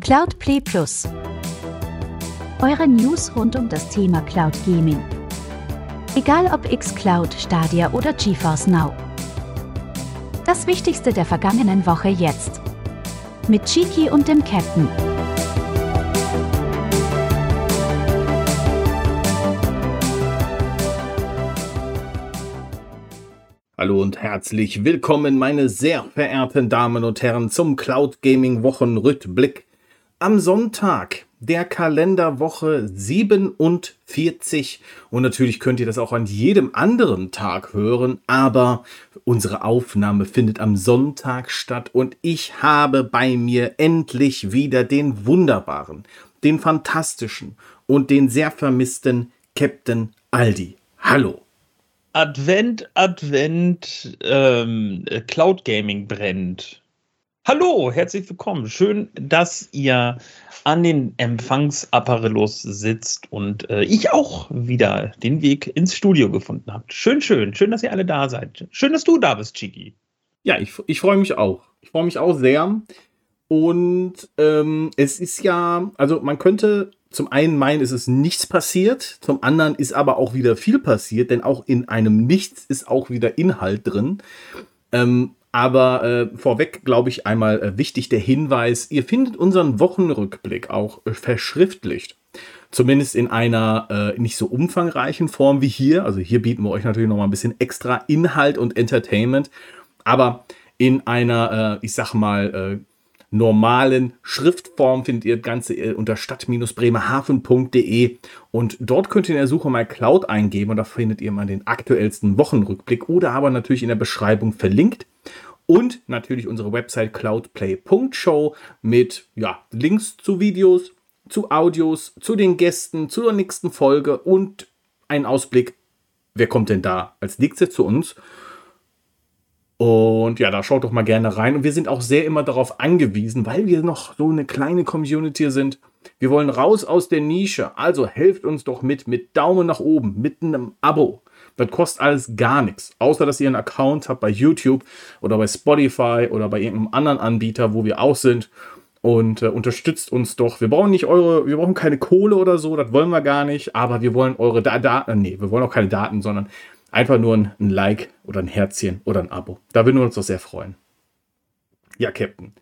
Cloud Play Plus. Eure News rund um das Thema Cloud Gaming. Egal ob xCloud, Stadia oder GeForce Now. Das Wichtigste der vergangenen Woche jetzt. Mit Chiki und dem Captain. Hallo und herzlich willkommen, meine sehr verehrten Damen und Herren, zum Cloud Gaming Wochenrückblick am Sonntag der Kalenderwoche 47. Und natürlich könnt ihr das auch an jedem anderen Tag hören, aber unsere Aufnahme findet am Sonntag statt und ich habe bei mir endlich wieder den wunderbaren, den fantastischen und den sehr vermissten Captain Aldi. Hallo. Advent, Advent, ähm, Cloud Gaming brennt. Hallo, herzlich willkommen. Schön, dass ihr an den Empfangsapparelos sitzt und äh, ich auch wieder den Weg ins Studio gefunden habt. Schön, schön. Schön, dass ihr alle da seid. Schön, dass du da bist, Chiki. Ja, ich, ich freue mich auch. Ich freue mich auch sehr. Und ähm, es ist ja, also man könnte zum einen meinen, ist es nichts passiert, zum anderen ist aber auch wieder viel passiert, denn auch in einem Nichts ist auch wieder Inhalt drin. Ähm, aber äh, vorweg, glaube ich, einmal äh, wichtig der Hinweis, ihr findet unseren Wochenrückblick auch äh, verschriftlicht. Zumindest in einer äh, nicht so umfangreichen Form wie hier. Also hier bieten wir euch natürlich noch mal ein bisschen extra Inhalt und Entertainment. Aber in einer, äh, ich sag mal, äh, normalen Schriftform findet ihr das Ganze äh, unter stadt-bremerhaven.de und dort könnt ihr in der Suche mal Cloud eingeben und da findet ihr mal den aktuellsten Wochenrückblick oder aber natürlich in der Beschreibung verlinkt. Und natürlich unsere Website cloudplay.show mit ja, Links zu Videos, zu Audios, zu den Gästen, zur nächsten Folge und ein Ausblick, wer kommt denn da als nächstes zu uns. Und ja, da schaut doch mal gerne rein. Und wir sind auch sehr immer darauf angewiesen, weil wir noch so eine kleine Community sind. Wir wollen raus aus der Nische. Also helft uns doch mit, mit Daumen nach oben, mit einem Abo. Das kostet alles gar nichts, außer dass ihr einen Account habt bei YouTube oder bei Spotify oder bei irgendeinem anderen Anbieter, wo wir auch sind. Und äh, unterstützt uns doch. Wir brauchen nicht eure, wir brauchen keine Kohle oder so, das wollen wir gar nicht, aber wir wollen eure Daten, äh, nee, wir wollen auch keine Daten, sondern Einfach nur ein, ein Like oder ein Herzchen oder ein Abo. Da würden wir uns doch sehr freuen. Ja, Captain.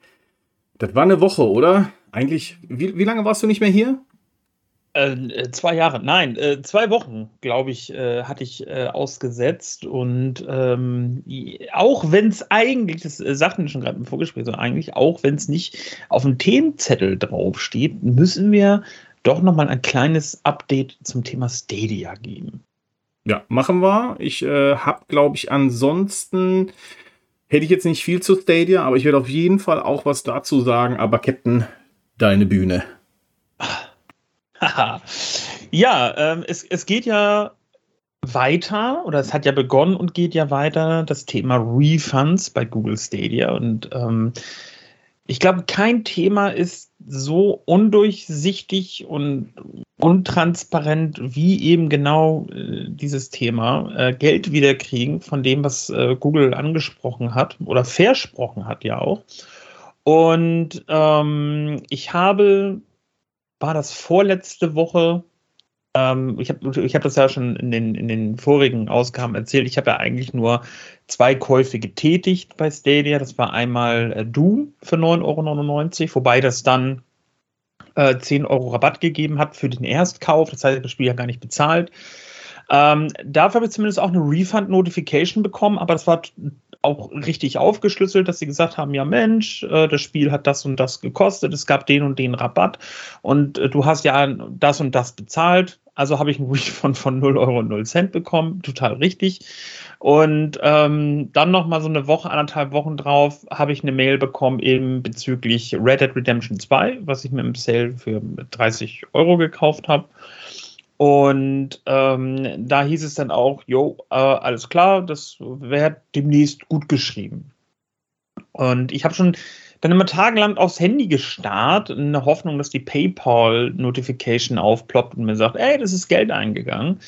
Das war eine Woche, oder? Eigentlich, wie, wie lange warst du nicht mehr hier? Äh, äh zwei Jahre, nein, äh, zwei Wochen, glaube ich, äh, hatte ich äh, ausgesetzt. Und ähm, auch wenn es eigentlich, das äh, sagten wir schon gerade im Vorgespräch, so eigentlich, auch wenn es nicht auf dem Themenzettel draufsteht, müssen wir doch nochmal ein kleines Update zum Thema Stadia geben. Ja, machen wir. Ich äh, habe, glaube ich, ansonsten hätte ich jetzt nicht viel zu Stadia, aber ich werde auf jeden Fall auch was dazu sagen. Aber Captain, deine Bühne. ja, ähm, es, es geht ja weiter oder es hat ja begonnen und geht ja weiter das Thema Refunds bei Google Stadia und ähm, ich glaube, kein Thema ist so undurchsichtig und untransparent wie eben genau äh, dieses Thema äh, Geld wiederkriegen von dem, was äh, Google angesprochen hat oder versprochen hat ja auch. Und ähm, ich habe, war das vorletzte Woche, ähm, ich habe ich hab das ja schon in den, in den vorigen Ausgaben erzählt, ich habe ja eigentlich nur zwei Käufe getätigt bei Stadia. Das war einmal äh, Doom für 9,99 Euro, wobei das dann äh, 10 Euro Rabatt gegeben hat für den Erstkauf. Das heißt, das Spiel ja gar nicht bezahlt. Ähm, dafür habe ich zumindest auch eine Refund-Notification bekommen, aber das war auch richtig aufgeschlüsselt, dass sie gesagt haben, ja Mensch, äh, das Spiel hat das und das gekostet, es gab den und den Rabatt und äh, du hast ja das und das bezahlt. Also habe ich einen Refund von 0 Euro und 0 Cent bekommen, total richtig. Und ähm, dann noch mal so eine Woche, anderthalb Wochen drauf, habe ich eine Mail bekommen eben bezüglich Red Dead Redemption 2, was ich mir im Sale für 30 Euro gekauft habe. Und ähm, da hieß es dann auch, jo, äh, alles klar, das wird demnächst gut geschrieben. Und ich habe schon dann immer tagelang aufs Handy gestarrt, in der Hoffnung, dass die PayPal-Notification aufploppt und mir sagt, ey, das ist Geld eingegangen.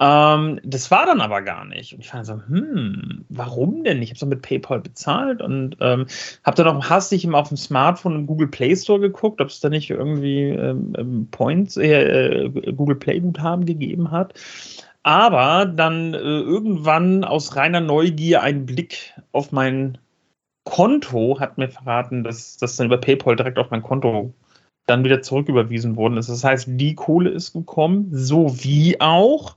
Ähm, das war dann aber gar nicht. Und ich fand so, hm, warum denn? Ich habe so mit PayPal bezahlt und ähm, habe dann auch hastig immer auf dem Smartphone im Google Play Store geguckt, ob es da nicht irgendwie ähm, ähm Points, äh, äh, Google Play Guthaben gegeben hat. Aber dann äh, irgendwann aus reiner Neugier ein Blick auf mein Konto hat mir verraten, dass das dann über PayPal direkt auf mein Konto dann wieder zurücküberwiesen worden ist. Das heißt, die Kohle ist gekommen, sowie auch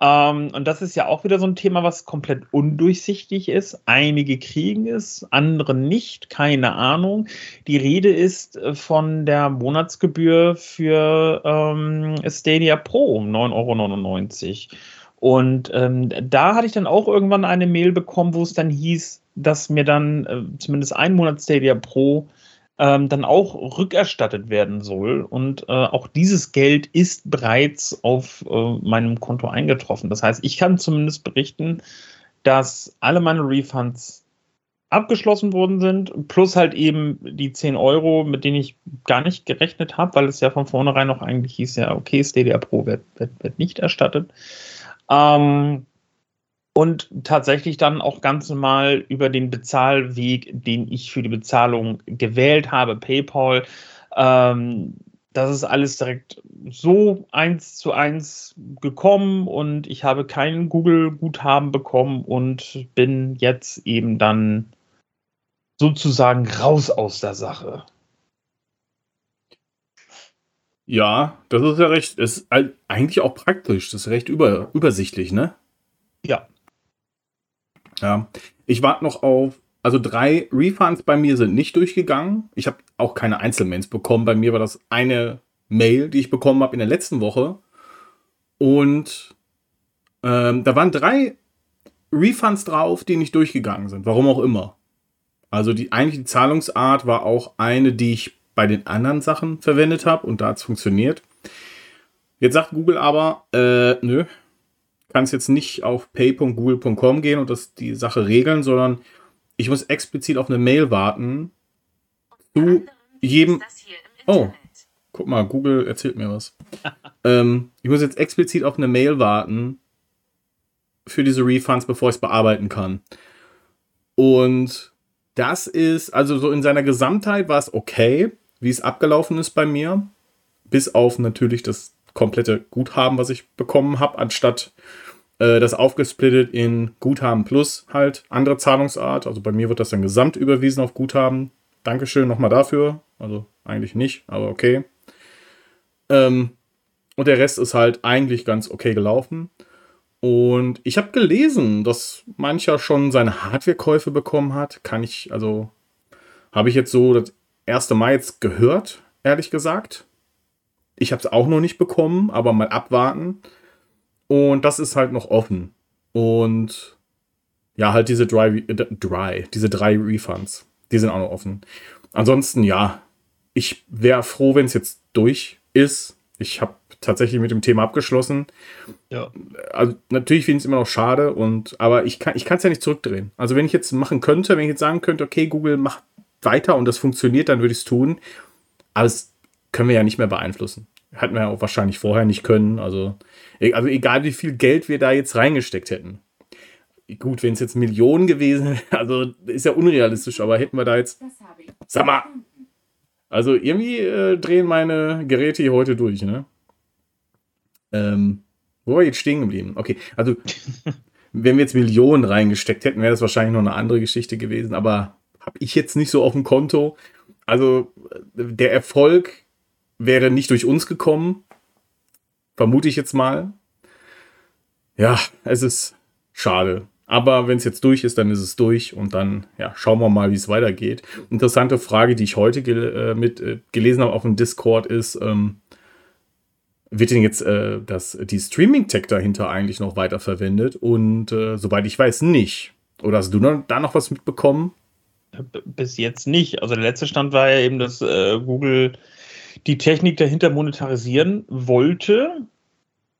ähm, und das ist ja auch wieder so ein Thema, was komplett undurchsichtig ist. Einige kriegen es, andere nicht, keine Ahnung. Die Rede ist äh, von der Monatsgebühr für ähm, Stadia Pro um 9,99 Euro. Und ähm, da hatte ich dann auch irgendwann eine Mail bekommen, wo es dann hieß, dass mir dann äh, zumindest ein Monat Stadia Pro ähm, dann auch rückerstattet werden soll. Und äh, auch dieses Geld ist bereits auf äh, meinem Konto eingetroffen. Das heißt, ich kann zumindest berichten, dass alle meine Refunds abgeschlossen worden sind, plus halt eben die 10 Euro, mit denen ich gar nicht gerechnet habe, weil es ja von vornherein noch eigentlich hieß, ja, okay, Stadia Pro wird, wird, wird nicht erstattet. Ähm, und tatsächlich dann auch ganz normal über den Bezahlweg, den ich für die Bezahlung gewählt habe, PayPal. Ähm, das ist alles direkt so eins zu eins gekommen und ich habe kein Google-Guthaben bekommen und bin jetzt eben dann sozusagen raus aus der Sache. Ja, das ist ja recht, ist eigentlich auch praktisch, das ist recht über, übersichtlich, ne? Ja. Ja, ich warte noch auf, also drei Refunds bei mir sind nicht durchgegangen. Ich habe auch keine Einzelmails bekommen. Bei mir war das eine Mail, die ich bekommen habe in der letzten Woche. Und ähm, da waren drei Refunds drauf, die nicht durchgegangen sind. Warum auch immer. Also die eigentlich die Zahlungsart war auch eine, die ich bei den anderen Sachen verwendet habe und da hat es funktioniert. Jetzt sagt Google aber, äh, nö, kann es jetzt nicht auf pay.google.com gehen und das die Sache regeln, sondern ich muss explizit auf eine Mail warten zu jedem. Oh, guck mal, Google erzählt mir was. ähm, ich muss jetzt explizit auf eine Mail warten für diese Refunds, bevor ich es bearbeiten kann. Und das ist, also so in seiner Gesamtheit war es okay, wie es abgelaufen ist bei mir. Bis auf natürlich das komplette Guthaben, was ich bekommen habe, anstatt äh, das aufgesplittet in Guthaben plus halt andere Zahlungsart. Also bei mir wird das dann gesamt überwiesen auf Guthaben. Dankeschön nochmal dafür. Also eigentlich nicht, aber okay. Ähm, und der Rest ist halt eigentlich ganz okay gelaufen. Und ich habe gelesen, dass mancher schon seine Hardwarekäufe bekommen hat. Kann ich, also habe ich jetzt so das erste Mal jetzt gehört, ehrlich gesagt. Ich habe es auch noch nicht bekommen, aber mal abwarten. Und das ist halt noch offen. Und ja, halt diese Dry, äh, Dry, diese drei Refunds, die sind auch noch offen. Ansonsten, ja, ich wäre froh, wenn es jetzt durch ist. Ich habe tatsächlich mit dem Thema abgeschlossen. Ja. Also natürlich finde ich es immer noch schade, und, aber ich kann es ja nicht zurückdrehen. Also wenn ich jetzt machen könnte, wenn ich jetzt sagen könnte, okay, Google macht weiter und das funktioniert, dann würde ich es tun. Aber das können wir ja nicht mehr beeinflussen. Hätten wir ja auch wahrscheinlich vorher nicht können. Also, e-, also egal wie viel Geld wir da jetzt reingesteckt hätten. Gut, wenn es jetzt Millionen gewesen wäre, also ist ja unrealistisch, aber hätten wir da jetzt. Sag mal! Also irgendwie äh, drehen meine Geräte hier heute durch, ne? Ähm, wo war jetzt stehen geblieben? Okay, also wenn wir jetzt Millionen reingesteckt hätten, wäre das wahrscheinlich noch eine andere Geschichte gewesen, aber habe ich jetzt nicht so auf dem Konto. Also der Erfolg wäre nicht durch uns gekommen. Vermute ich jetzt mal. Ja, es ist schade. Aber wenn es jetzt durch ist, dann ist es durch und dann ja, schauen wir mal, wie es weitergeht. Interessante Frage, die ich heute gel äh, mit äh, gelesen habe auf dem Discord ist, ähm, wird denn jetzt äh, das, die Streaming-Tech dahinter eigentlich noch weiterverwendet? Und äh, soweit ich weiß, nicht. Oder hast du da noch was mitbekommen? Bis jetzt nicht. Also der letzte Stand war ja eben, dass äh, Google die Technik dahinter monetarisieren wollte.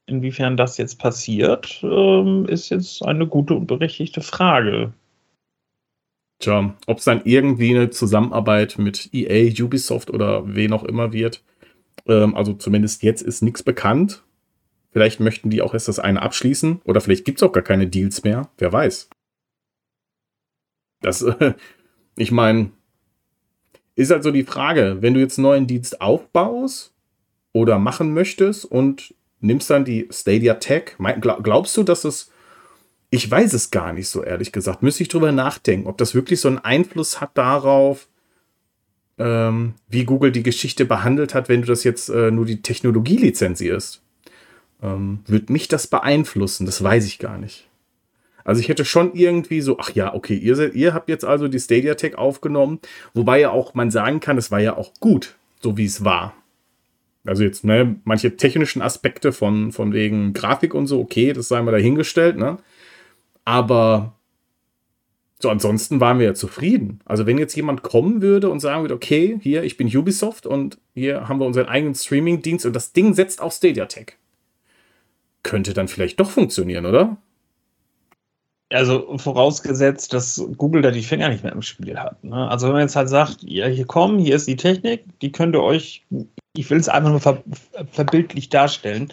Inwiefern das jetzt passiert, ähm, ist jetzt eine gute und berechtigte Frage. Tja, ob es dann irgendwie eine Zusammenarbeit mit EA, Ubisoft oder wen auch immer wird. Ähm, also zumindest jetzt ist nichts bekannt. Vielleicht möchten die auch erst das eine abschließen oder vielleicht gibt es auch gar keine Deals mehr. Wer weiß. Das, äh, ich meine, ist halt so die Frage, wenn du jetzt einen neuen Dienst aufbaust oder machen möchtest und nimmst dann die Stadia Tech, glaubst du, dass es, ich weiß es gar nicht so ehrlich gesagt, müsste ich drüber nachdenken, ob das wirklich so einen Einfluss hat darauf, ähm, wie Google die Geschichte behandelt hat, wenn du das jetzt äh, nur die Technologie lizenzierst. Ähm, Würde mich das beeinflussen? Das weiß ich gar nicht. Also ich hätte schon irgendwie so, ach ja, okay, ihr, seid, ihr habt jetzt also die Stadia Tech aufgenommen, wobei ja auch man sagen kann, es war ja auch gut, so wie es war. Also jetzt, ne, manche technischen Aspekte von, von wegen Grafik und so, okay, das sei mal dahingestellt, ne? Aber so, ansonsten waren wir ja zufrieden. Also, wenn jetzt jemand kommen würde und sagen würde, okay, hier, ich bin Ubisoft und hier haben wir unseren eigenen Streaming-Dienst und das Ding setzt auf Stadia Tech. Könnte dann vielleicht doch funktionieren, oder? Also vorausgesetzt, dass Google da die Finger nicht mehr im Spiel hat. Ne? Also wenn man jetzt halt sagt, ja, hier kommen, hier ist die Technik, die könnt ihr euch, ich will es einfach nur ver verbildlich darstellen.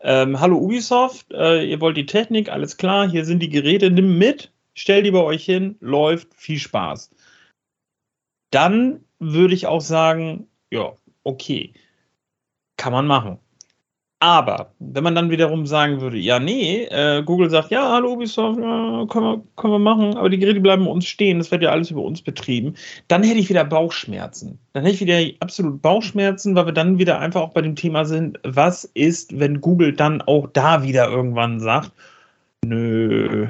Ähm, hallo Ubisoft, äh, ihr wollt die Technik, alles klar, hier sind die Geräte, nimm mit, stell die bei euch hin, läuft, viel Spaß. Dann würde ich auch sagen, ja, okay, kann man machen. Aber wenn man dann wiederum sagen würde, ja, nee, äh, Google sagt, ja, hallo Ubisoft, ja, können, wir, können wir machen, aber die Geräte bleiben bei uns stehen, das wird ja alles über uns betrieben, dann hätte ich wieder Bauchschmerzen. Dann hätte ich wieder absolut Bauchschmerzen, weil wir dann wieder einfach auch bei dem Thema sind, was ist, wenn Google dann auch da wieder irgendwann sagt, nö,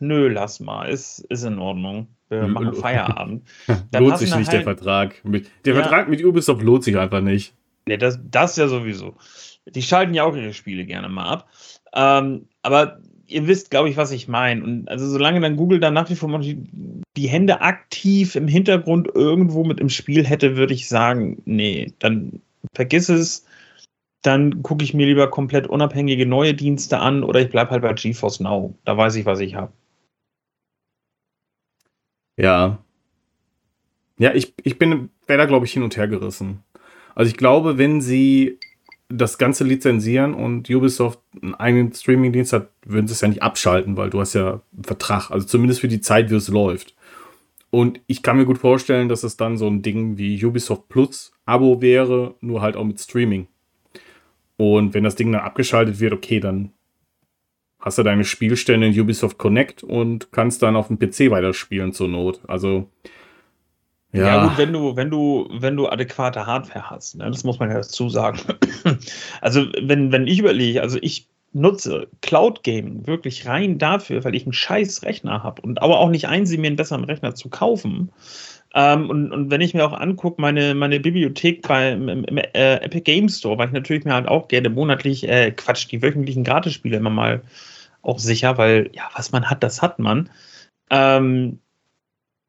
nö, lass mal, ist, ist in Ordnung. Wir machen Feierabend. Dann lohnt sich nicht halt, der Vertrag. der ja, Vertrag mit Ubisoft lohnt sich einfach nicht. Ja, das, das ja sowieso. Die schalten ja auch ihre Spiele gerne mal ab. Ähm, aber ihr wisst, glaube ich, was ich meine. Und also solange dann Google dann nach wie vor die, Hände aktiv im Hintergrund irgendwo mit im Spiel hätte, würde ich sagen, nee, dann vergiss es. Dann gucke ich mir lieber komplett unabhängige neue Dienste an oder ich bleibe halt bei GeForce Now. Da weiß ich, was ich habe. Ja. Ja, ich, ich bin, wäre da, glaube ich, hin und her gerissen. Also ich glaube, wenn sie das Ganze lizenzieren und Ubisoft einen eigenen Streaming-Dienst hat, würden sie es ja nicht abschalten, weil du hast ja einen Vertrag, also zumindest für die Zeit, wie es läuft. Und ich kann mir gut vorstellen, dass es dann so ein Ding wie Ubisoft Plus Abo wäre, nur halt auch mit Streaming. Und wenn das Ding dann abgeschaltet wird, okay, dann hast du deine Spielstände in Ubisoft Connect und kannst dann auf dem PC weiterspielen zur Not. Also ja. ja, gut, wenn du, wenn du, wenn du adäquate Hardware hast, ne, das muss man ja dazu sagen. also, wenn, wenn ich überlege, also ich nutze Cloud Gaming wirklich rein dafür, weil ich einen scheiß Rechner habe und aber auch nicht einsehe, mir einen besseren Rechner zu kaufen. Ähm, und, und wenn ich mir auch angucke, meine, meine Bibliothek beim im, im, äh, Epic Game Store, weil ich natürlich mir halt auch gerne monatlich, äh, Quatsch, die wöchentlichen Gratisspiele immer mal auch sicher, weil ja, was man hat, das hat man. Ähm,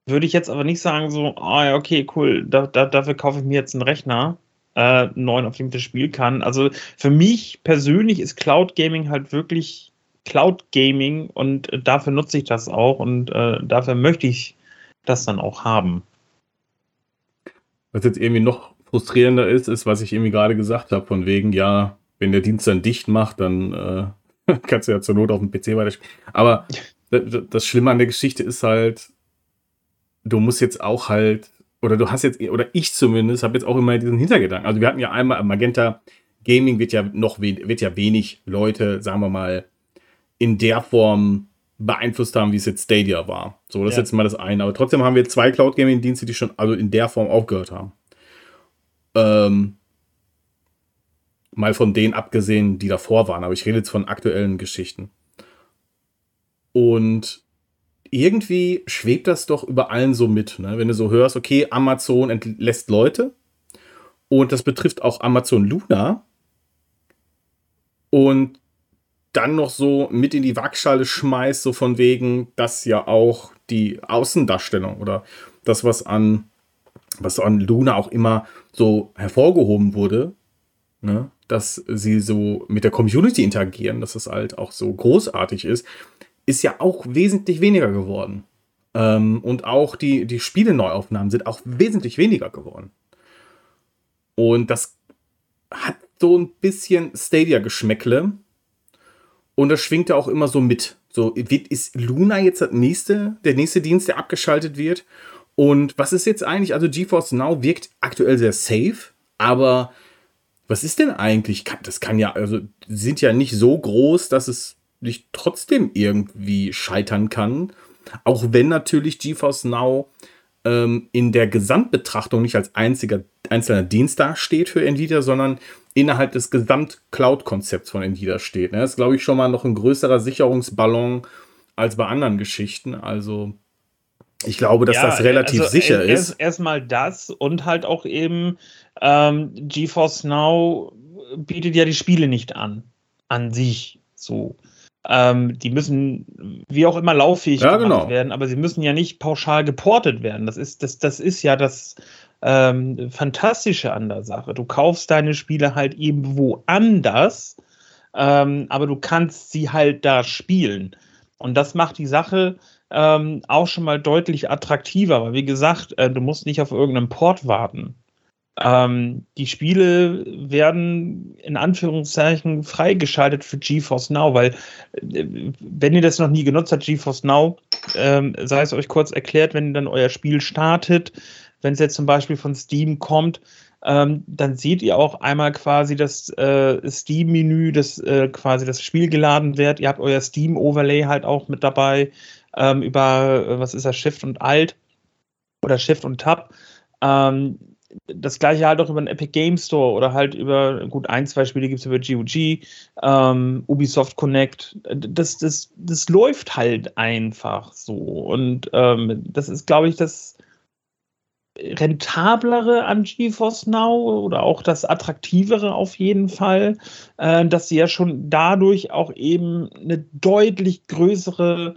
würde ich jetzt aber nicht sagen, so, ah ja, okay, cool, da, da, dafür kaufe ich mir jetzt einen Rechner, äh, neuen, auf dem ich das spielen kann. Also für mich persönlich ist Cloud Gaming halt wirklich Cloud Gaming und dafür nutze ich das auch und äh, dafür möchte ich das dann auch haben. Was jetzt irgendwie noch frustrierender ist, ist, was ich irgendwie gerade gesagt habe, von wegen, ja, wenn der Dienst dann dicht macht, dann äh, kannst du ja zur Not auf dem PC weiterspielen. Aber das Schlimme an der Geschichte ist halt, du musst jetzt auch halt, oder du hast jetzt, oder ich zumindest, habe jetzt auch immer diesen Hintergedanken. Also wir hatten ja einmal Magenta Gaming wird ja noch wird ja wenig Leute, sagen wir mal, in der Form beeinflusst haben, wie es jetzt Stadia war. So, das ja. ist jetzt mal das eine. Aber trotzdem haben wir zwei Cloud Gaming Dienste, die schon also in der Form aufgehört haben. Ähm, mal von denen abgesehen, die davor waren. Aber ich rede jetzt von aktuellen Geschichten. Und irgendwie schwebt das doch über allen so mit. Ne? Wenn du so hörst, okay, Amazon entlässt Leute und das betrifft auch Amazon Luna und dann noch so mit in die Waagschale schmeißt, so von wegen, dass ja auch die Außendarstellung oder das, was an, was an Luna auch immer so hervorgehoben wurde, ne? dass sie so mit der Community interagieren, dass das halt auch so großartig ist, ist ja auch wesentlich weniger geworden. Ähm, und auch die, die Spiele-Neuaufnahmen sind auch wesentlich weniger geworden. Und das hat so ein bisschen Stadia-Geschmäckle, Und das schwingt ja auch immer so mit. So, ist Luna jetzt das nächste, der nächste Dienst, der abgeschaltet wird? Und was ist jetzt eigentlich? Also GeForce Now wirkt aktuell sehr safe, aber was ist denn eigentlich? Das kann ja, also sind ja nicht so groß, dass es nicht trotzdem irgendwie scheitern kann. Auch wenn natürlich GeForce Now ähm, in der Gesamtbetrachtung nicht als einziger, einzelner Dienst dasteht für Nvidia, sondern innerhalb des Gesamt-Cloud-Konzepts von Nvidia steht. Ne? Das ist, glaube ich, schon mal noch ein größerer Sicherungsballon als bei anderen Geschichten. Also ich glaube, dass ja, das relativ also sicher erst, ist. Erstmal das und halt auch eben ähm, GeForce Now bietet ja die Spiele nicht an. An sich so. Ähm, die müssen wie auch immer lauffähig ja, genau. werden, aber sie müssen ja nicht pauschal geportet werden. Das ist, das, das ist ja das ähm, Fantastische an der Sache. Du kaufst deine Spiele halt eben woanders, ähm, aber du kannst sie halt da spielen. Und das macht die Sache ähm, auch schon mal deutlich attraktiver, weil wie gesagt, äh, du musst nicht auf irgendeinen Port warten. Ähm, die Spiele werden in Anführungszeichen freigeschaltet für GeForce Now, weil äh, wenn ihr das noch nie genutzt habt, GeForce Now, ähm, sei es euch kurz erklärt, wenn ihr dann euer Spiel startet, wenn es jetzt zum Beispiel von Steam kommt, ähm, dann seht ihr auch einmal quasi das äh, Steam-Menü, das äh, quasi das Spiel geladen wird. Ihr habt euer Steam-Overlay halt auch mit dabei ähm, über, äh, was ist das, Shift und Alt oder Shift und Tab. Ähm, das gleiche halt auch über den Epic Game Store oder halt über, gut, ein, zwei Spiele gibt es über GOG, ähm, Ubisoft Connect. Das, das, das läuft halt einfach so. Und ähm, das ist, glaube ich, das rentablere an GeForce Now oder auch das attraktivere auf jeden Fall, äh, dass sie ja schon dadurch auch eben eine deutlich größere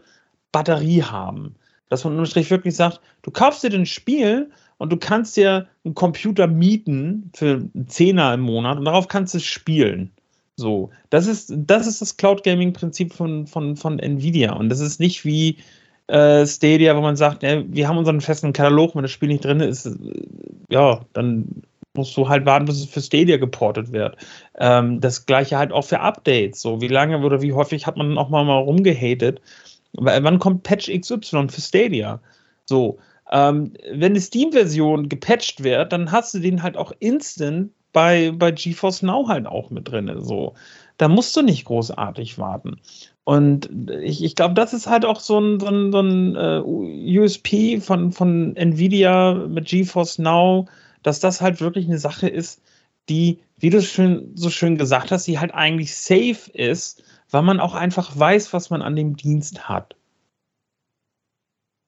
Batterie haben. Dass man unterm wirklich sagt, du kaufst dir ein Spiel und du kannst dir einen Computer mieten für einen Zehner im Monat und darauf kannst du spielen. So, das ist das, ist das Cloud Gaming Prinzip von, von, von Nvidia und das ist nicht wie äh, Stadia, wo man sagt, ja, wir haben unseren festen Katalog, wenn das Spiel nicht drin ist, ja, dann musst du halt warten, bis es für Stadia geportet wird. Ähm, das gleiche halt auch für Updates. So, wie lange oder wie häufig hat man auch mal, mal rumgehatet, Wann kommt Patch XY für Stadia? So, ähm, wenn die Steam-Version gepatcht wird, dann hast du den halt auch instant bei, bei GeForce Now halt auch mit drin. So, da musst du nicht großartig warten. Und ich, ich glaube, das ist halt auch so ein, so ein, so ein uh, USP von, von Nvidia mit GeForce Now, dass das halt wirklich eine Sache ist, die, wie du schön, so schön gesagt hast, die halt eigentlich safe ist weil man auch einfach weiß, was man an dem Dienst hat.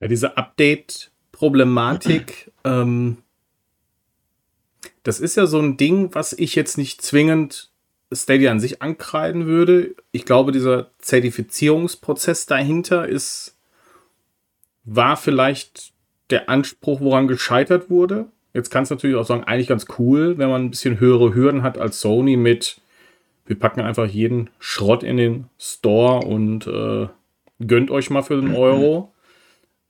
Ja, diese Update-Problematik, ähm, das ist ja so ein Ding, was ich jetzt nicht zwingend Stadia an sich ankreiden würde. Ich glaube, dieser Zertifizierungsprozess dahinter ist, war vielleicht der Anspruch, woran gescheitert wurde. Jetzt kann es natürlich auch sagen, eigentlich ganz cool, wenn man ein bisschen höhere Hürden hat als Sony mit wir packen einfach jeden Schrott in den Store und äh, gönnt euch mal für den Euro.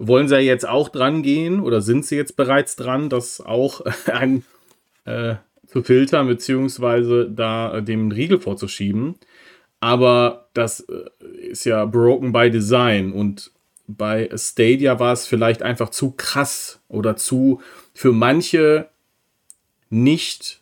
Wollen sie ja jetzt auch dran gehen oder sind sie jetzt bereits dran, das auch ein, äh, zu filtern, beziehungsweise da äh, dem Riegel vorzuschieben. Aber das äh, ist ja broken by design und bei Stadia war es vielleicht einfach zu krass oder zu für manche nicht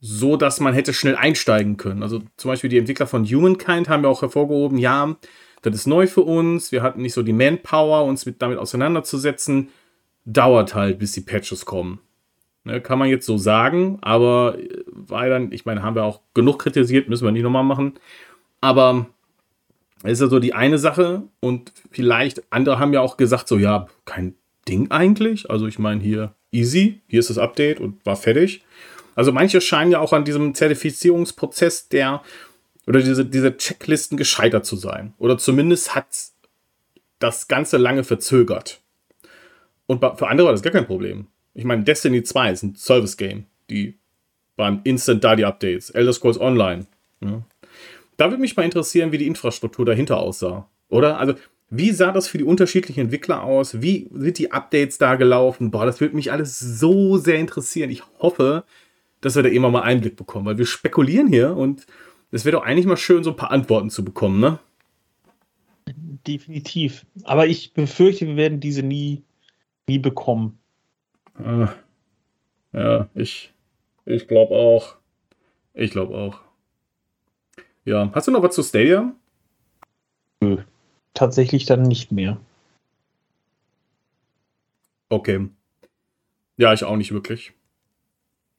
so, dass man hätte schnell einsteigen können. Also zum Beispiel die Entwickler von Humankind haben ja auch hervorgehoben, ja, das ist neu für uns, wir hatten nicht so die Manpower, uns mit, damit auseinanderzusetzen. Dauert halt, bis die Patches kommen. Ne, kann man jetzt so sagen, aber äh, weil dann, ich meine, haben wir auch genug kritisiert, müssen wir nicht nochmal machen. Aber es ist ja so die eine Sache und vielleicht andere haben ja auch gesagt, so ja, kein Ding eigentlich. Also ich meine hier easy, hier ist das Update und war fertig. Also manche scheinen ja auch an diesem Zertifizierungsprozess der oder diese, diese Checklisten gescheitert zu sein. Oder zumindest hat das Ganze lange verzögert. Und für andere war das gar kein Problem. Ich meine, Destiny 2 ist ein Service-Game. Die waren instant da die Updates. Elder Scrolls Online. Ja. Da würde mich mal interessieren, wie die Infrastruktur dahinter aussah. Oder? Also, wie sah das für die unterschiedlichen Entwickler aus? Wie sind die Updates da gelaufen? Boah, das würde mich alles so sehr interessieren. Ich hoffe, dass wir da immer mal Einblick bekommen, weil wir spekulieren hier und es wäre doch eigentlich mal schön, so ein paar Antworten zu bekommen, ne? Definitiv. Aber ich befürchte, wir werden diese nie, nie bekommen. Ah, ja, ich, ich glaube auch. Ich glaube auch. Ja, hast du noch was zu Stadia? Nö. Tatsächlich dann nicht mehr. Okay. Ja, ich auch nicht wirklich.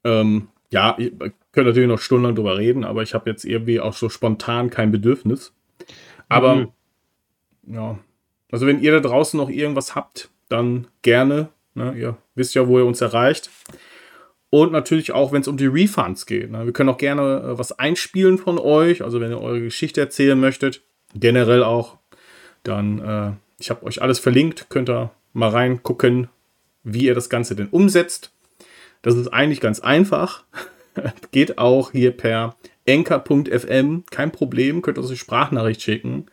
Ähm, ja, ich könnte natürlich noch stundenlang drüber reden, aber ich habe jetzt irgendwie auch so spontan kein Bedürfnis. Aber mhm. ja, also wenn ihr da draußen noch irgendwas habt, dann gerne. Ne? Ihr wisst ja, wo ihr uns erreicht. Und natürlich auch, wenn es um die Refunds geht. Ne? Wir können auch gerne äh, was einspielen von euch. Also wenn ihr eure Geschichte erzählen möchtet, generell auch, dann, äh, ich habe euch alles verlinkt, könnt ihr mal reingucken, wie ihr das Ganze denn umsetzt. Das ist eigentlich ganz einfach. Geht auch hier per enker.fm, kein Problem, könnt ihr uns eine Sprachnachricht schicken.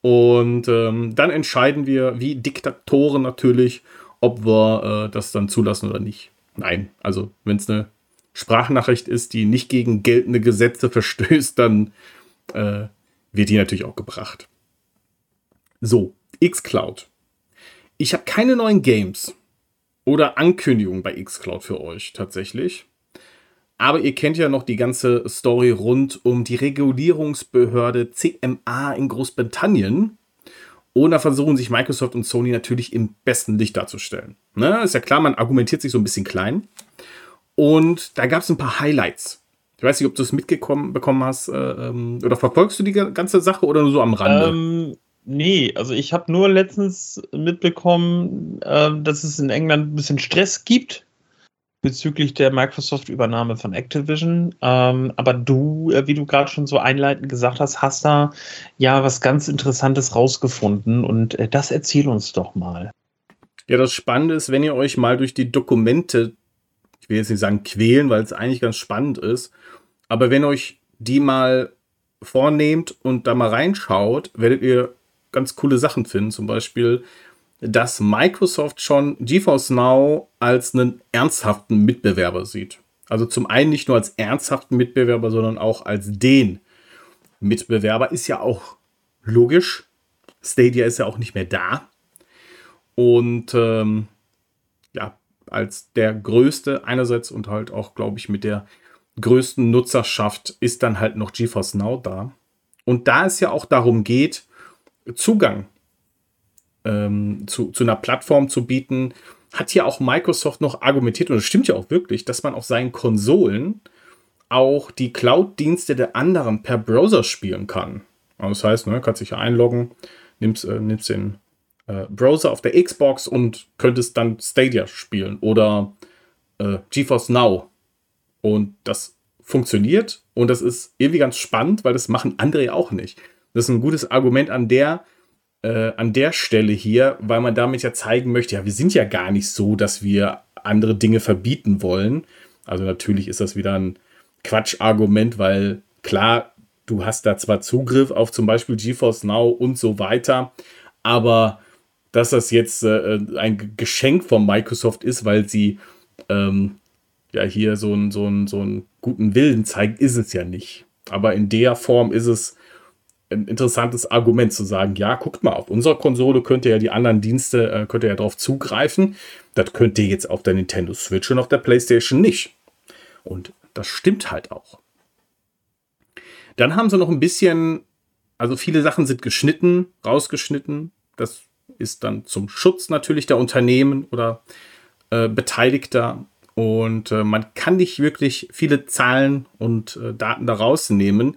Und ähm, dann entscheiden wir, wie Diktatoren natürlich, ob wir äh, das dann zulassen oder nicht. Nein, also wenn es eine Sprachnachricht ist, die nicht gegen geltende Gesetze verstößt, dann äh, wird die natürlich auch gebracht. So, xCloud. Ich habe keine neuen Games oder Ankündigungen bei xCloud für euch tatsächlich. Aber ihr kennt ja noch die ganze Story rund um die Regulierungsbehörde CMA in Großbritannien. Und da versuchen sich Microsoft und Sony natürlich im besten Licht darzustellen. Ne? Ist ja klar, man argumentiert sich so ein bisschen klein. Und da gab es ein paar Highlights. Ich weiß nicht, ob du es mitbekommen hast äh, ähm, oder verfolgst du die ganze Sache oder nur so am Rande? Ähm, nee, also ich habe nur letztens mitbekommen, äh, dass es in England ein bisschen Stress gibt bezüglich der Microsoft-Übernahme von Activision. Ähm, aber du, äh, wie du gerade schon so einleitend gesagt hast, hast da ja was ganz Interessantes rausgefunden und äh, das erzähl uns doch mal. Ja, das Spannende ist, wenn ihr euch mal durch die Dokumente, ich will jetzt nicht sagen quälen, weil es eigentlich ganz spannend ist, aber wenn euch die mal vornehmt und da mal reinschaut, werdet ihr ganz coole Sachen finden. Zum Beispiel dass Microsoft schon GeForce Now als einen ernsthaften Mitbewerber sieht. Also zum einen nicht nur als ernsthaften Mitbewerber, sondern auch als den Mitbewerber. Ist ja auch logisch. Stadia ist ja auch nicht mehr da. Und ähm, ja, als der größte einerseits und halt auch, glaube ich, mit der größten Nutzerschaft ist dann halt noch GeForce Now da. Und da es ja auch darum geht, Zugang ähm, zu, zu einer Plattform zu bieten, hat hier auch Microsoft noch argumentiert, und das stimmt ja auch wirklich, dass man auf seinen Konsolen auch die Cloud-Dienste der anderen per Browser spielen kann. Also das heißt, ne, kannst dich einloggen, nimmst, äh, nimmst den äh, Browser auf der Xbox und könntest dann Stadia spielen oder äh, GeForce Now. Und das funktioniert und das ist irgendwie ganz spannend, weil das machen andere auch nicht. Das ist ein gutes Argument an der äh, an der Stelle hier, weil man damit ja zeigen möchte, ja, wir sind ja gar nicht so, dass wir andere Dinge verbieten wollen. Also natürlich ist das wieder ein Quatschargument, weil klar, du hast da zwar Zugriff auf zum Beispiel GeForce Now und so weiter, aber dass das jetzt äh, ein Geschenk von Microsoft ist, weil sie ähm, ja hier so einen so so einen guten Willen zeigen, ist es ja nicht. Aber in der Form ist es ein interessantes Argument zu sagen, ja, guckt mal, auf unserer Konsole könnt ihr ja die anderen Dienste, äh, könnt ihr ja darauf zugreifen. Das könnt ihr jetzt auf der Nintendo Switch und auf der PlayStation nicht. Und das stimmt halt auch. Dann haben sie noch ein bisschen, also viele Sachen sind geschnitten, rausgeschnitten. Das ist dann zum Schutz natürlich der Unternehmen oder äh, Beteiligter. Und äh, man kann nicht wirklich viele Zahlen und äh, Daten da rausnehmen.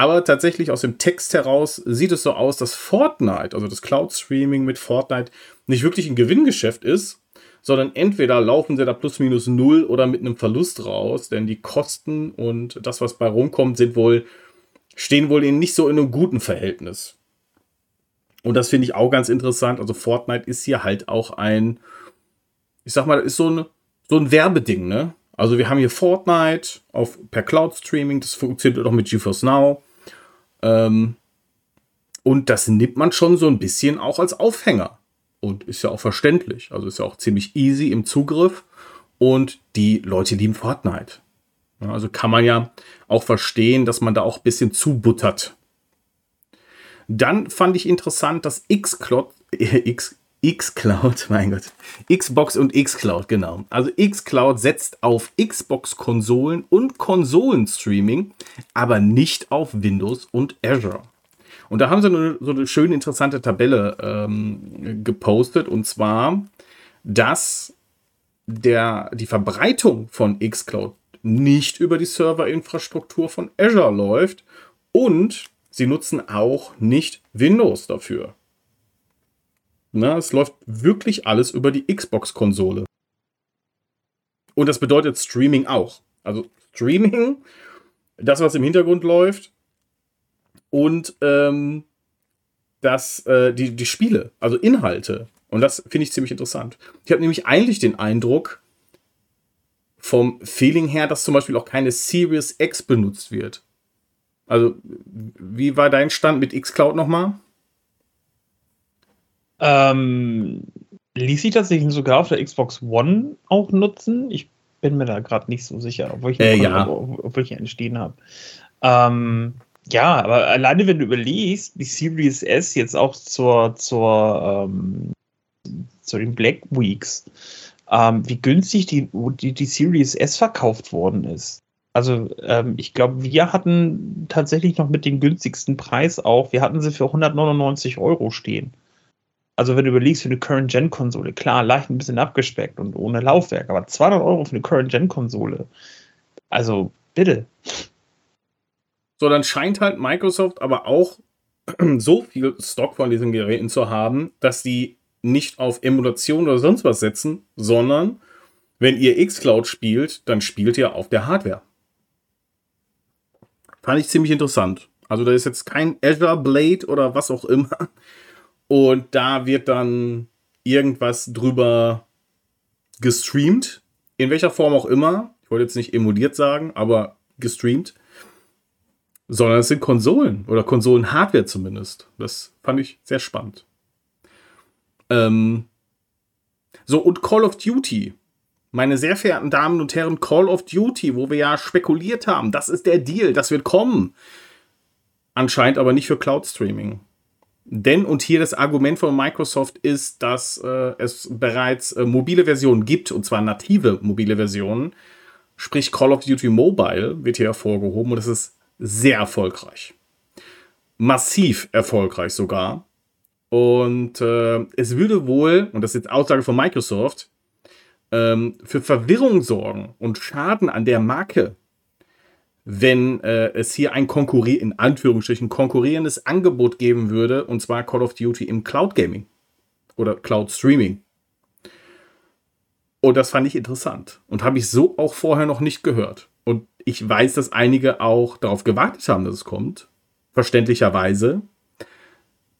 Aber tatsächlich aus dem Text heraus sieht es so aus, dass Fortnite, also das Cloud Streaming mit Fortnite, nicht wirklich ein Gewinngeschäft ist, sondern entweder laufen sie da plus minus null oder mit einem Verlust raus, denn die Kosten und das, was bei rumkommt, sind wohl, stehen wohl in nicht so in einem guten Verhältnis. Und das finde ich auch ganz interessant. Also Fortnite ist hier halt auch ein, ich sag mal, ist so ein, so ein Werbeding, ne? Also wir haben hier Fortnite auf, per Cloud Streaming, das funktioniert auch mit GeForce Now. Ähm, und das nimmt man schon so ein bisschen auch als Aufhänger. Und ist ja auch verständlich. Also ist ja auch ziemlich easy im Zugriff. Und die Leute lieben Fortnite. Ja, also kann man ja auch verstehen, dass man da auch ein bisschen zubuttert. Dann fand ich interessant, dass Xcloud, äh, X, Xcloud, mein Gott, Xbox und Xcloud, genau. Also Xcloud setzt auf Xbox-Konsolen und Konsolenstreaming, aber nicht auf Windows und Azure. Und da haben sie eine, so eine schöne interessante Tabelle ähm, gepostet, und zwar, dass der, die Verbreitung von Xcloud nicht über die Serverinfrastruktur von Azure läuft und sie nutzen auch nicht Windows dafür. Na, es läuft wirklich alles über die Xbox-Konsole. Und das bedeutet Streaming auch. Also Streaming, das, was im Hintergrund läuft, und ähm, das, äh, die, die Spiele, also Inhalte. Und das finde ich ziemlich interessant. Ich habe nämlich eigentlich den Eindruck, vom Feeling her, dass zum Beispiel auch keine Series X benutzt wird. Also, wie war dein Stand mit xCloud nochmal? Ähm, ließ sich das nicht sogar auf der Xbox One auch nutzen? Ich bin mir da gerade nicht so sicher, obwohl ich, äh, ja. obwohl ich entschieden habe. Ähm, ja, aber alleine wenn du überlegst, die Series S jetzt auch zur, zur, ähm, zu den Black Weeks, ähm, wie günstig die, die, die Series S verkauft worden ist. Also ähm, ich glaube, wir hatten tatsächlich noch mit dem günstigsten Preis auch, wir hatten sie für 199 Euro stehen. Also wenn du überlegst für eine Current-Gen-Konsole, klar, leicht ein bisschen abgespeckt und ohne Laufwerk, aber 200 Euro für eine Current-Gen-Konsole. Also bitte. So, dann scheint halt Microsoft aber auch so viel Stock von diesen Geräten zu haben, dass die nicht auf Emulation oder sonst was setzen, sondern wenn ihr xCloud spielt, dann spielt ihr auf der Hardware. Fand ich ziemlich interessant. Also da ist jetzt kein Azure Blade oder was auch immer. Und da wird dann irgendwas drüber gestreamt. In welcher Form auch immer. Ich wollte jetzt nicht emuliert sagen, aber gestreamt. Sondern es sind Konsolen oder Konsolen-Hardware zumindest. Das fand ich sehr spannend. Ähm, so, und Call of Duty. Meine sehr verehrten Damen und Herren, Call of Duty, wo wir ja spekuliert haben, das ist der Deal, das wird kommen. Anscheinend aber nicht für Cloud Streaming. Denn, und hier das Argument von Microsoft ist, dass äh, es bereits äh, mobile Versionen gibt, und zwar native mobile Versionen. Sprich, Call of Duty Mobile wird hier hervorgehoben und es ist sehr erfolgreich. Massiv erfolgreich sogar. Und äh, es würde wohl, und das ist jetzt Aussage von Microsoft, ähm, für Verwirrung sorgen und Schaden an der Marke, wenn äh, es hier ein konkurrier in Anführungsstrichen konkurrierendes Angebot geben würde, und zwar Call of Duty im Cloud Gaming oder Cloud Streaming. Und das fand ich interessant und habe ich so auch vorher noch nicht gehört. Und ich weiß, dass einige auch darauf gewartet haben, dass es kommt. Verständlicherweise.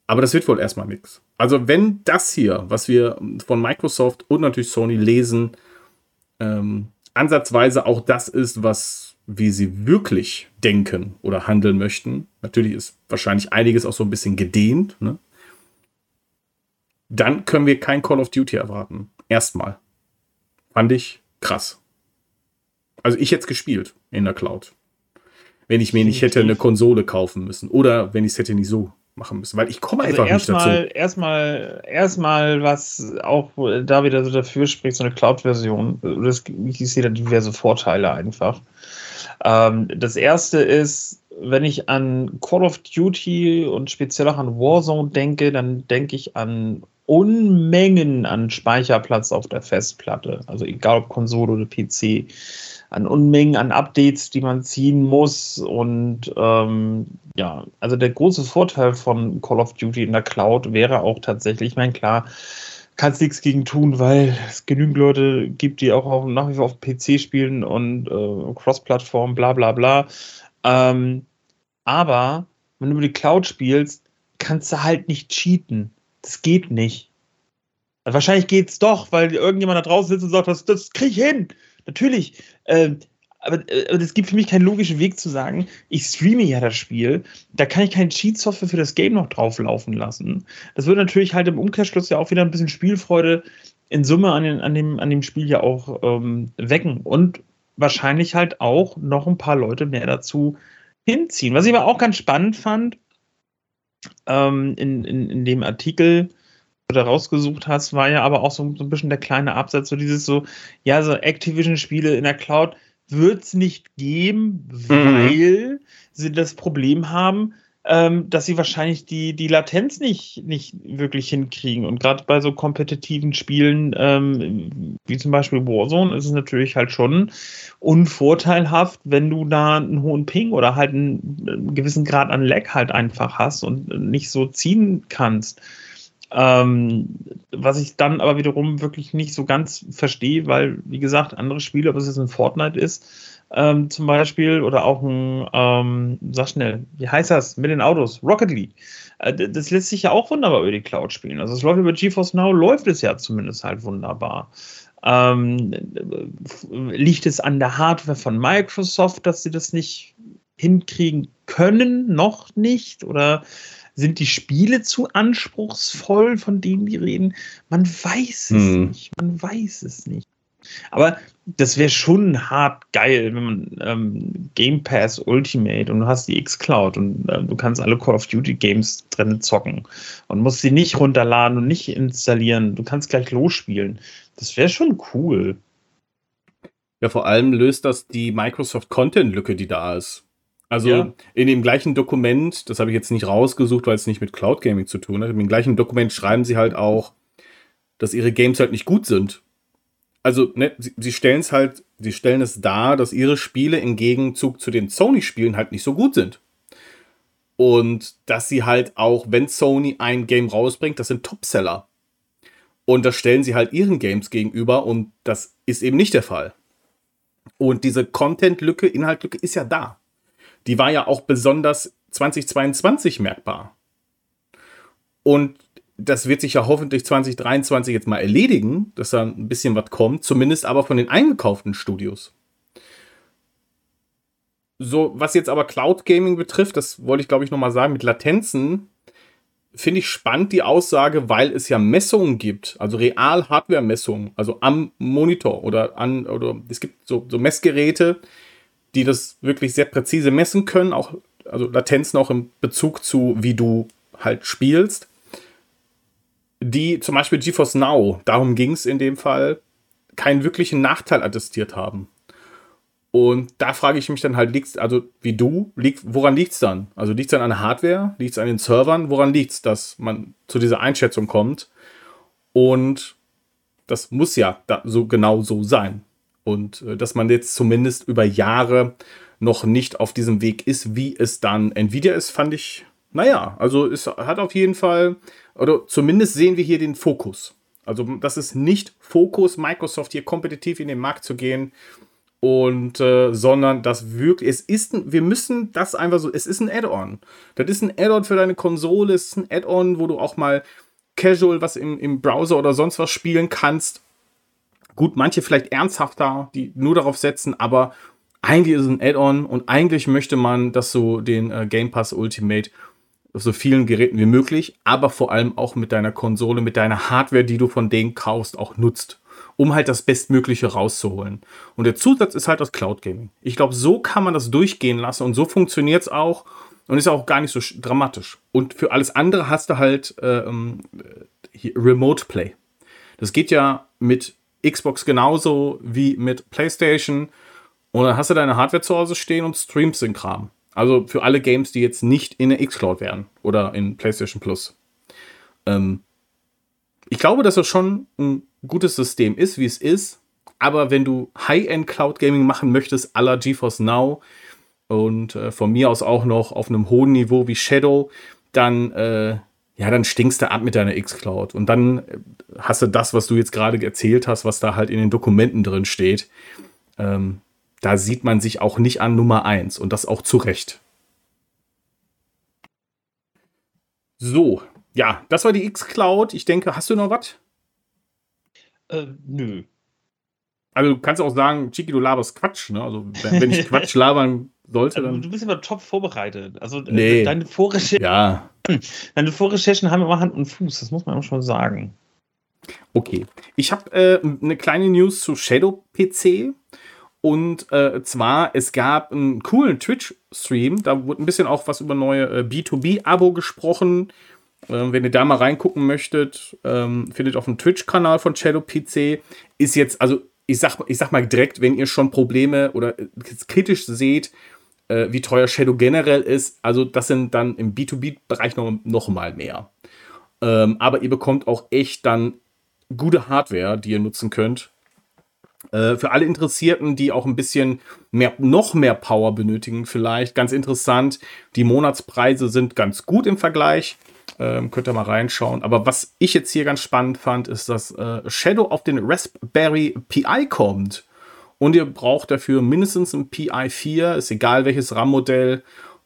Aber das wird wohl erstmal nichts. Also, wenn das hier, was wir von Microsoft und natürlich Sony lesen, ähm, ansatzweise auch das ist, was wie sie wirklich denken oder handeln möchten, natürlich ist wahrscheinlich einiges auch so ein bisschen gedehnt, ne? dann können wir kein Call of Duty erwarten. Erstmal. Fand ich krass. Also ich hätte es gespielt in der Cloud. Wenn ich mir nicht hätte eine Konsole kaufen müssen. Oder wenn ich es hätte nicht so machen müssen, weil ich komme also einfach nicht dazu. Erstmal, erstmal, was auch da wieder so dafür spricht, so eine Cloud-Version. Ich sehe da diverse Vorteile einfach. Ähm, das erste ist, wenn ich an Call of Duty und speziell auch an Warzone denke, dann denke ich an Unmengen an Speicherplatz auf der Festplatte. Also egal ob Konsole oder PC an Unmengen an Updates, die man ziehen muss. Und ähm, ja, also der große Vorteil von Call of Duty in der Cloud wäre auch tatsächlich, ich meine, klar, kannst nichts gegen tun, weil es genügend Leute gibt, die auch auf, nach wie vor auf PC spielen und äh, Cross-Plattform, bla bla bla. Ähm, aber wenn du über die Cloud spielst, kannst du halt nicht cheaten. Das geht nicht. Wahrscheinlich geht's doch, weil irgendjemand da draußen sitzt und sagt, das, das krieg ich hin. Natürlich. Äh, aber, aber es gibt für mich keinen logischen Weg zu sagen, ich streame ja das Spiel, da kann ich keinen Cheat-Software für das Game noch drauflaufen lassen. Das würde natürlich halt im Umkehrschluss ja auch wieder ein bisschen Spielfreude in Summe an, den, an, dem, an dem Spiel ja auch ähm, wecken. Und wahrscheinlich halt auch noch ein paar Leute mehr dazu hinziehen. Was ich aber auch ganz spannend fand, ähm, in, in, in dem Artikel, du da rausgesucht hast, war ja aber auch so, so ein bisschen der kleine Absatz, so dieses so, ja, so Activision-Spiele in der Cloud wird es nicht geben, mhm. weil mhm. sie das Problem haben, ähm, dass sie wahrscheinlich die, die Latenz nicht, nicht wirklich hinkriegen. Und gerade bei so kompetitiven Spielen, ähm, wie zum Beispiel Warzone, ist es natürlich halt schon unvorteilhaft, wenn du da einen hohen Ping oder halt einen, einen gewissen Grad an Lag halt einfach hast und nicht so ziehen kannst. Ähm, was ich dann aber wiederum wirklich nicht so ganz verstehe, weil, wie gesagt, andere Spiele, ob es jetzt ein Fortnite ist, ähm, zum Beispiel oder auch ein, ähm, sag schnell, wie heißt das mit den Autos? Rocket League. Äh, das lässt sich ja auch wunderbar über die Cloud spielen. Also es läuft über GeForce Now, läuft es ja zumindest halt wunderbar. Ähm, liegt es an der Hardware von Microsoft, dass sie das nicht hinkriegen können, noch nicht? Oder sind die Spiele zu anspruchsvoll, von denen die reden? Man weiß es hm. nicht. Man weiß es nicht. Aber das wäre schon hart geil, wenn man ähm, Game Pass Ultimate und du hast die X-Cloud und äh, du kannst alle Call of Duty Games drin zocken und musst sie nicht runterladen und nicht installieren. Du kannst gleich losspielen. Das wäre schon cool. Ja, vor allem löst das die Microsoft Content-Lücke, die da ist. Also ja. in dem gleichen Dokument, das habe ich jetzt nicht rausgesucht, weil es nicht mit Cloud Gaming zu tun hat, in dem gleichen Dokument schreiben sie halt auch, dass ihre Games halt nicht gut sind also ne, sie, sie stellen es halt, sie stellen es dar, dass ihre Spiele im Gegenzug zu den Sony-Spielen halt nicht so gut sind. Und dass sie halt auch, wenn Sony ein Game rausbringt, das sind Topseller. Und das stellen sie halt ihren Games gegenüber und das ist eben nicht der Fall. Und diese Content-Lücke, Inhaltlücke ist ja da. Die war ja auch besonders 2022 merkbar. Und das wird sich ja hoffentlich 2023 jetzt mal erledigen, dass da ein bisschen was kommt, zumindest aber von den eingekauften Studios. So, was jetzt aber Cloud Gaming betrifft, das wollte ich glaube ich nochmal sagen, mit Latenzen, finde ich spannend die Aussage, weil es ja Messungen gibt, also Real-Hardware-Messungen, also am Monitor oder an, oder es gibt so, so Messgeräte, die das wirklich sehr präzise messen können, auch, also Latenzen auch im Bezug zu, wie du halt spielst die zum Beispiel GeForce Now, darum ging es in dem Fall, keinen wirklichen Nachteil attestiert haben. Und da frage ich mich dann halt, liegt's, also wie du, liegt, woran liegt es dann? Also liegt es dann an der Hardware? Liegt es an den Servern? Woran liegt es, dass man zu dieser Einschätzung kommt? Und das muss ja so genau so sein. Und äh, dass man jetzt zumindest über Jahre noch nicht auf diesem Weg ist, wie es dann Nvidia ist, fand ich naja, also es hat auf jeden Fall, oder zumindest sehen wir hier den Fokus. Also das ist nicht Fokus, Microsoft hier kompetitiv in den Markt zu gehen und äh, sondern das wirklich, es ist, wir müssen das einfach so, es ist ein Add-on. Das ist ein Add-on für deine Konsole, es ist ein Add-on, wo du auch mal casual was im, im Browser oder sonst was spielen kannst. Gut, manche vielleicht ernsthafter, die nur darauf setzen, aber eigentlich ist es ein Add-on und eigentlich möchte man, dass du den äh, Game Pass Ultimate auf so vielen Geräten wie möglich, aber vor allem auch mit deiner Konsole, mit deiner Hardware, die du von denen kaufst, auch nutzt, um halt das Bestmögliche rauszuholen. Und der Zusatz ist halt das Cloud Gaming. Ich glaube, so kann man das durchgehen lassen und so funktioniert es auch und ist auch gar nicht so dramatisch. Und für alles andere hast du halt äh, ähm, Remote Play. Das geht ja mit Xbox genauso wie mit PlayStation. Und dann hast du deine Hardware zu Hause stehen und streamst den Kram. Also für alle Games, die jetzt nicht in der X-Cloud wären oder in PlayStation Plus. Ähm, ich glaube, dass es schon ein gutes System ist, wie es ist. Aber wenn du High-End Cloud Gaming machen möchtest, à la GeForce Now und äh, von mir aus auch noch auf einem hohen Niveau wie Shadow, dann, äh, ja, dann stinkst du ab mit deiner X-Cloud. Und dann äh, hast du das, was du jetzt gerade erzählt hast, was da halt in den Dokumenten drin steht. Ähm, da sieht man sich auch nicht an Nummer 1 und das auch zu Recht. So, ja, das war die X-Cloud. Ich denke, hast du noch was? Äh, nö. Also du kannst auch sagen, Chiki, du laberst Quatsch, ne? Also wenn, wenn ich Quatsch labern sollte, dann. Du bist aber top vorbereitet. Also äh, nee. deine Vorrecherchen. Ja. Deine Vorrecherchen haben immer Hand und Fuß, das muss man auch schon sagen. Okay. Ich habe äh, eine kleine News zu Shadow PC. Und äh, zwar, es gab einen coolen Twitch-Stream, da wurde ein bisschen auch was über neue äh, B2B-Abo gesprochen. Ähm, wenn ihr da mal reingucken möchtet, ähm, findet auf dem Twitch-Kanal von Shadow PC. Ist jetzt, also ich sag, ich sag mal direkt, wenn ihr schon Probleme oder äh, kritisch seht, äh, wie teuer Shadow generell ist, also das sind dann im B2B-Bereich noch, noch mal mehr. Ähm, aber ihr bekommt auch echt dann gute Hardware, die ihr nutzen könnt. Äh, für alle Interessierten, die auch ein bisschen mehr, noch mehr Power benötigen, vielleicht ganz interessant. Die Monatspreise sind ganz gut im Vergleich. Ähm, könnt ihr mal reinschauen. Aber was ich jetzt hier ganz spannend fand, ist, dass äh, Shadow auf den Raspberry Pi kommt. Und ihr braucht dafür mindestens ein Pi 4, ist egal welches RAM-Modell,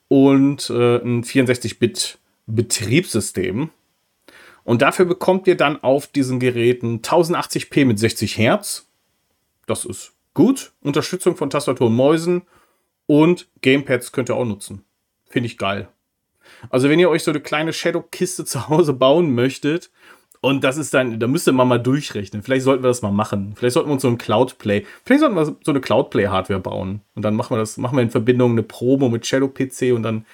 und äh, ein 64-Bit-Betriebssystem. Und dafür bekommt ihr dann auf diesen Geräten 1080p mit 60 Hertz. Das ist gut. Unterstützung von Tastatur und Mäusen. Und Gamepads könnt ihr auch nutzen. Finde ich geil. Also, wenn ihr euch so eine kleine Shadow-Kiste zu Hause bauen möchtet, und das ist dann, da müsst ihr mal, durchrechnen. Vielleicht sollten wir das mal machen. Vielleicht sollten wir uns so ein Cloud-Play, vielleicht sollten wir so eine Cloud-Play-Hardware bauen. Und dann machen wir das, machen wir in Verbindung eine Promo mit Shadow-PC und dann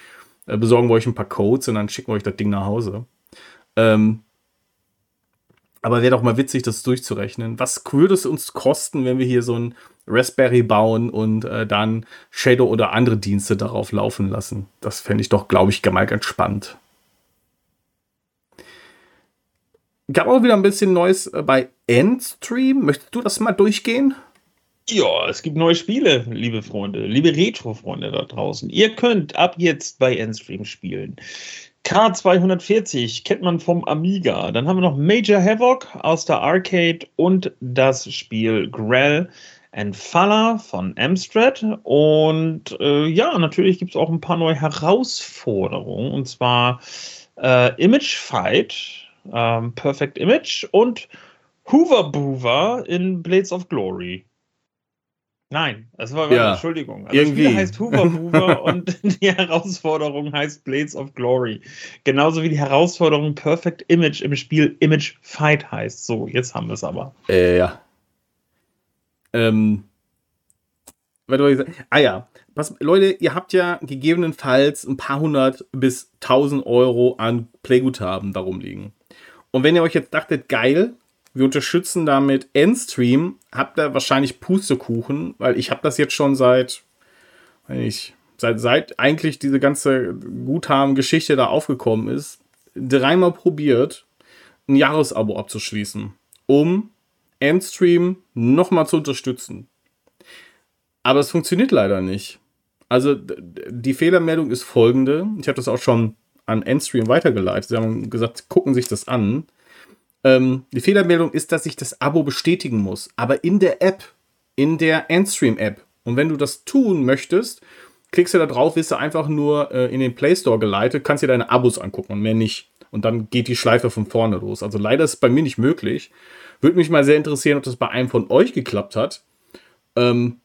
äh, besorgen wir euch ein paar Codes und dann schicken wir euch das Ding nach Hause. Ähm, aber wäre doch mal witzig, das durchzurechnen. Was würde es uns kosten, wenn wir hier so ein Raspberry bauen und äh, dann Shadow oder andere Dienste darauf laufen lassen? Das fände ich doch, glaube ich, mal ganz spannend. Gab auch wieder ein bisschen Neues äh, bei Endstream. Möchtest du das mal durchgehen? Ja, es gibt neue Spiele, liebe Freunde, liebe Retro-Freunde da draußen. Ihr könnt ab jetzt bei Endstream spielen. K240 kennt man vom Amiga. Dann haben wir noch Major Havoc aus der Arcade und das Spiel Grell and Falla von Amstrad. Und äh, ja, natürlich gibt es auch ein paar neue Herausforderungen. Und zwar äh, Image Fight, ähm, Perfect Image und Hoover Boover in Blades of Glory. Nein, das war Ja, Entschuldigung. Also irgendwie. Das Spiel heißt Hoover Hoover und die Herausforderung heißt Blades of Glory. Genauso wie die Herausforderung Perfect Image im Spiel Image Fight heißt. So, jetzt haben wir es aber. Äh, ja. Ähm. Was ich? Ah ja. Was, Leute, ihr habt ja gegebenenfalls ein paar hundert bis tausend Euro an Playguthaben darum liegen. Und wenn ihr euch jetzt dachtet, geil, wir unterstützen damit Endstream, habt ihr wahrscheinlich Pustekuchen, weil ich habe das jetzt schon seit, weiß nicht, seit, seit eigentlich diese ganze Guthaben-Geschichte da aufgekommen ist, dreimal probiert, ein Jahresabo abzuschließen, um Endstream nochmal zu unterstützen. Aber es funktioniert leider nicht. Also die Fehlermeldung ist folgende. Ich habe das auch schon an Endstream weitergeleitet. Sie haben gesagt, gucken sich das an. Ähm, die Fehlermeldung ist, dass ich das Abo bestätigen muss. Aber in der App, in der Endstream-App. Und wenn du das tun möchtest, klickst du da drauf, wirst du einfach nur äh, in den Play Store geleitet, kannst dir deine Abos angucken und mehr nicht. Und dann geht die Schleife von vorne los. Also leider ist es bei mir nicht möglich. Würde mich mal sehr interessieren, ob das bei einem von euch geklappt hat. Ähm,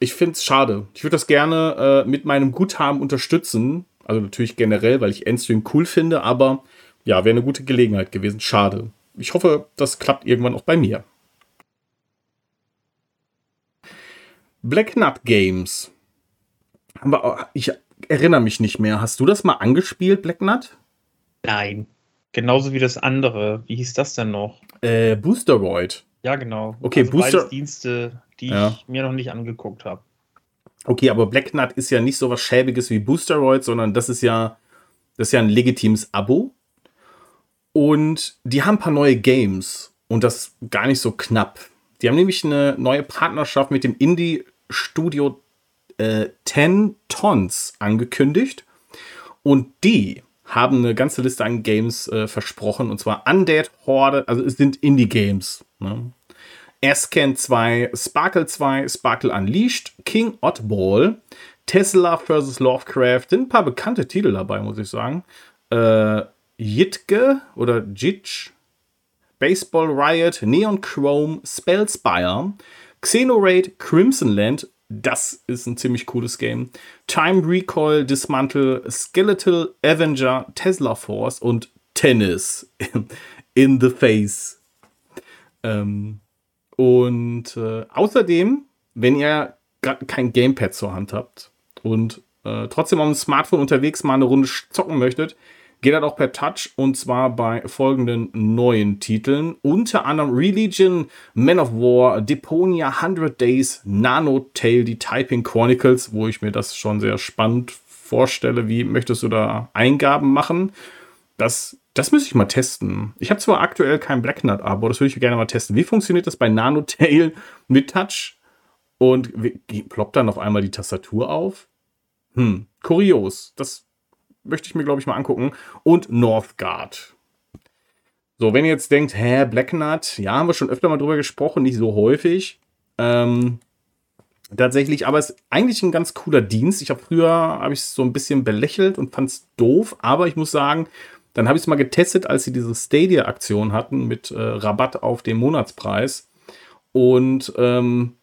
ich finde es schade. Ich würde das gerne äh, mit meinem Guthaben unterstützen. Also natürlich generell, weil ich Endstream cool finde, aber ja, wäre eine gute Gelegenheit gewesen. Schade. Ich hoffe, das klappt irgendwann auch bei mir. Black Nut Games. Wir auch, ich erinnere mich nicht mehr. Hast du das mal angespielt, Black Nut? Nein. Genauso wie das andere. Wie hieß das denn noch? Äh, Boosteroid. Ja, genau. Okay, also Booster- Dienste, die Ja. ich mir noch nicht angeguckt habe. Okay, aber Black Nut ist ja nicht so was Schäbiges wie Boosteroid, sondern das ist ja, das ist ja ein legitimes Abo. Und die haben ein paar neue Games und das gar nicht so knapp. Die haben nämlich eine neue Partnerschaft mit dem Indie-Studio äh, 10 Tons angekündigt. Und die haben eine ganze Liste an Games äh, versprochen. Und zwar Undead Horde, also es sind Indie-Games. Ne? Ascan 2, Sparkle 2, Sparkle Unleashed, King Oddball, Tesla vs. Lovecraft, sind ein paar bekannte Titel dabei, muss ich sagen. Äh, Jitke oder Jitch, Baseball Riot, Neon Chrome, Spellspire, Xenoraid, Crimson Land, das ist ein ziemlich cooles Game. Time Recall, Dismantle, Skeletal, Avenger, Tesla Force und Tennis in the Face. Ähm, und äh, außerdem wenn ihr gerade kein Gamepad zur Hand habt und äh, trotzdem auf dem Smartphone unterwegs mal eine Runde zocken möchtet, geht das auch per Touch und zwar bei folgenden neuen Titeln. Unter anderem Religion, Men of War, Deponia 100 Days, Nanotale, die Typing Chronicles, wo ich mir das schon sehr spannend vorstelle. Wie möchtest du da Eingaben machen? Das, das müsste ich mal testen. Ich habe zwar aktuell kein Black Nut, aber das würde ich gerne mal testen. Wie funktioniert das bei Nanotale mit Touch? Und ploppt dann auf einmal die Tastatur auf? Hm, kurios. Das möchte ich mir, glaube ich, mal angucken. Und Northgard. So, wenn ihr jetzt denkt, hä, Black Nut, ja, haben wir schon öfter mal drüber gesprochen, nicht so häufig. Ähm, tatsächlich, aber es ist eigentlich ein ganz cooler Dienst. Ich habe früher, habe ich so ein bisschen belächelt und fand es doof, aber ich muss sagen, dann habe ich es mal getestet, als sie diese Stadia-Aktion hatten mit äh, Rabatt auf den Monatspreis und ähm,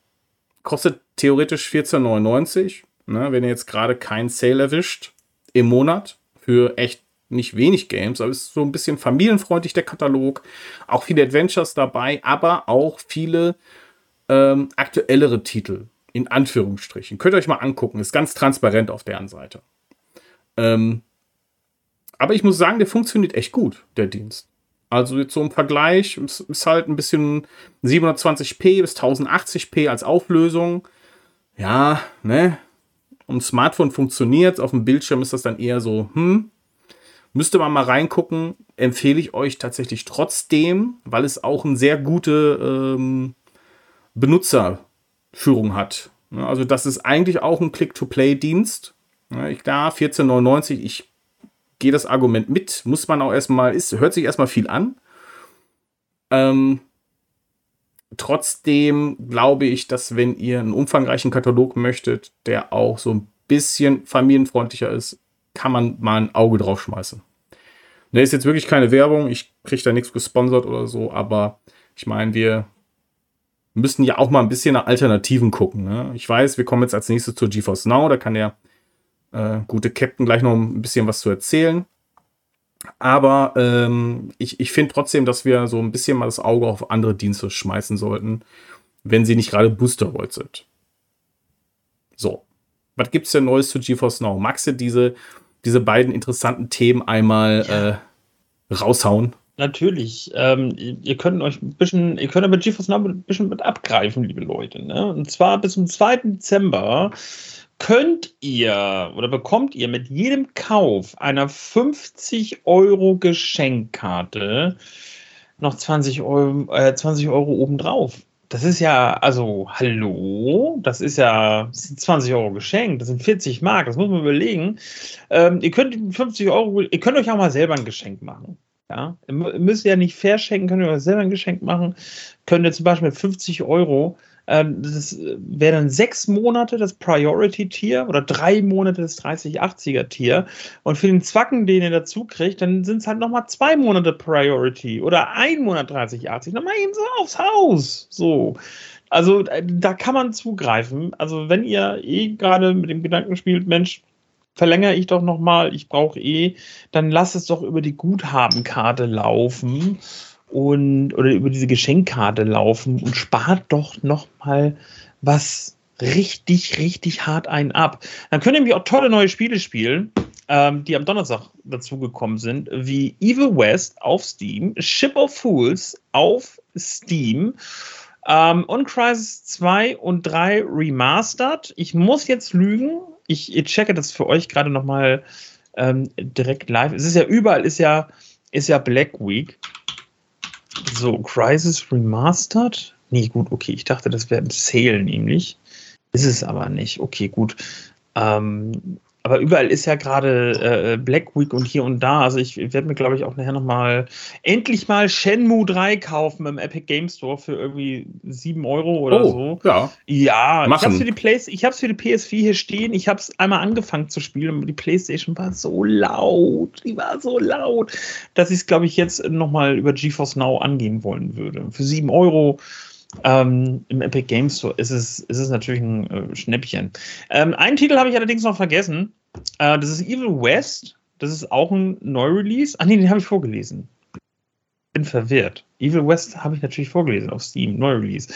kostet theoretisch 14,99. Ne, wenn ihr jetzt gerade kein Sale erwischt, im Monat für echt nicht wenig Games, aber ist so ein bisschen familienfreundlich der Katalog. Auch viele Adventures dabei, aber auch viele ähm, aktuellere Titel, in Anführungsstrichen. Könnt ihr euch mal angucken, ist ganz transparent auf deren Seite. Ähm, aber ich muss sagen, der funktioniert echt gut, der Dienst. Also jetzt so im Vergleich, es ist halt ein bisschen 720p bis 1080p als Auflösung. Ja, ne, um Smartphone funktioniert, auf dem Bildschirm ist das dann eher so, hm, müsste man mal reingucken. Empfehle ich euch tatsächlich trotzdem, weil es auch eine sehr gute ähm, Benutzerführung hat. Also das ist eigentlich auch ein Click-to-Play-Dienst. Ja, klar, 14,99, ich gehe das Argument mit, muss man auch erstmal, ist, hört sich erstmal viel an. Ähm, trotzdem glaube ich, dass wenn ihr einen umfangreichen Katalog möchtet, der auch so ein bisschen familienfreundlicher ist, kann man mal ein Auge drauf schmeißen. Ne, ist jetzt wirklich keine Werbung, ich kriege da nichts gesponsert oder so, aber ich meine, wir müssen ja auch mal ein bisschen nach Alternativen gucken. Ne? Ich weiß, wir kommen jetzt als nächstes zur GeForce Now, da kann der äh, gute Captain gleich noch ein bisschen was zu erzählen. Aber ähm, ich, ich finde trotzdem, dass wir so ein bisschen mal das Auge auf andere Dienste schmeißen sollten, wenn sie nicht gerade Boosterroid sind. So. Was gibt es denn Neues zu GeForce Now? Magst du diese, diese beiden interessanten Themen einmal ja. äh, raushauen? Natürlich. Ähm, ihr könnt euch ein bisschen, ihr könnt aber GeForce Now ein bisschen mit abgreifen, liebe Leute. Ne? Und zwar bis zum 2. Dezember könnt ihr oder bekommt ihr mit jedem Kauf einer 50 Euro Geschenkkarte noch 20 Euro, äh, 20 Euro obendrauf. Das ist ja, also, hallo, das ist ja das sind 20 Euro geschenkt, das sind 40 Mark, das muss man überlegen. Ähm, ihr könnt 50 Euro, ihr könnt euch auch mal selber ein Geschenk machen. Ja, ihr müsst ja nicht verschenken, könnt ihr euch selber ein Geschenk machen. Könnt ihr zum Beispiel mit 50 Euro das wäre dann sechs Monate das Priority-Tier oder drei Monate das 30-80er-Tier. Und für den Zwacken, den ihr dazu kriegt, dann sind es halt nochmal zwei Monate Priority oder ein Monat 30-80. Nochmal eben so aufs Haus. So. Also äh, da kann man zugreifen. Also wenn ihr eh gerade mit dem Gedanken spielt, Mensch, verlängere ich doch nochmal, ich brauche eh, dann lasst es doch über die Guthabenkarte laufen und oder über diese Geschenkkarte laufen und spart doch noch mal was richtig, richtig hart einen ab. Dann könnt ihr nämlich auch tolle neue Spiele spielen, ähm, die am Donnerstag dazugekommen sind, wie Evil West auf Steam, Ship of Fools auf Steam ähm, und Crisis 2 und 3 Remastered. Ich muss jetzt lügen, ich, ich checke das für euch gerade noch mal ähm, direkt live. Es ist ja überall, ist ja, ist ja Black Week. So, Crisis Remastered? Nee, gut, okay. Ich dachte, das wäre im Sale nämlich. Ist es aber nicht. Okay, gut. Ähm, aber überall ist ja gerade äh, Black Week und hier und da. Also ich werde mir, glaube ich, auch nachher nochmal endlich mal Shenmue 3 kaufen im Epic Game Store für irgendwie 7 Euro oder oh, so. Ja. Ja, Machen. ich habe für die Play ich hab's für die PS4 hier stehen. Ich habe es einmal angefangen zu spielen und die Playstation war so laut. Die war so laut, dass ich es, glaube ich, jetzt nochmal über GeForce Now angehen wollen würde. Für 7 Euro ähm, Im Epic Games Store ist es, ist es natürlich ein äh, Schnäppchen. Ähm, einen Titel habe ich allerdings noch vergessen. Äh, das ist Evil West. Das ist auch ein Neu-Release. Ach nee, den habe ich vorgelesen. Bin verwirrt. Evil West habe ich natürlich vorgelesen auf Steam. Neu-Release.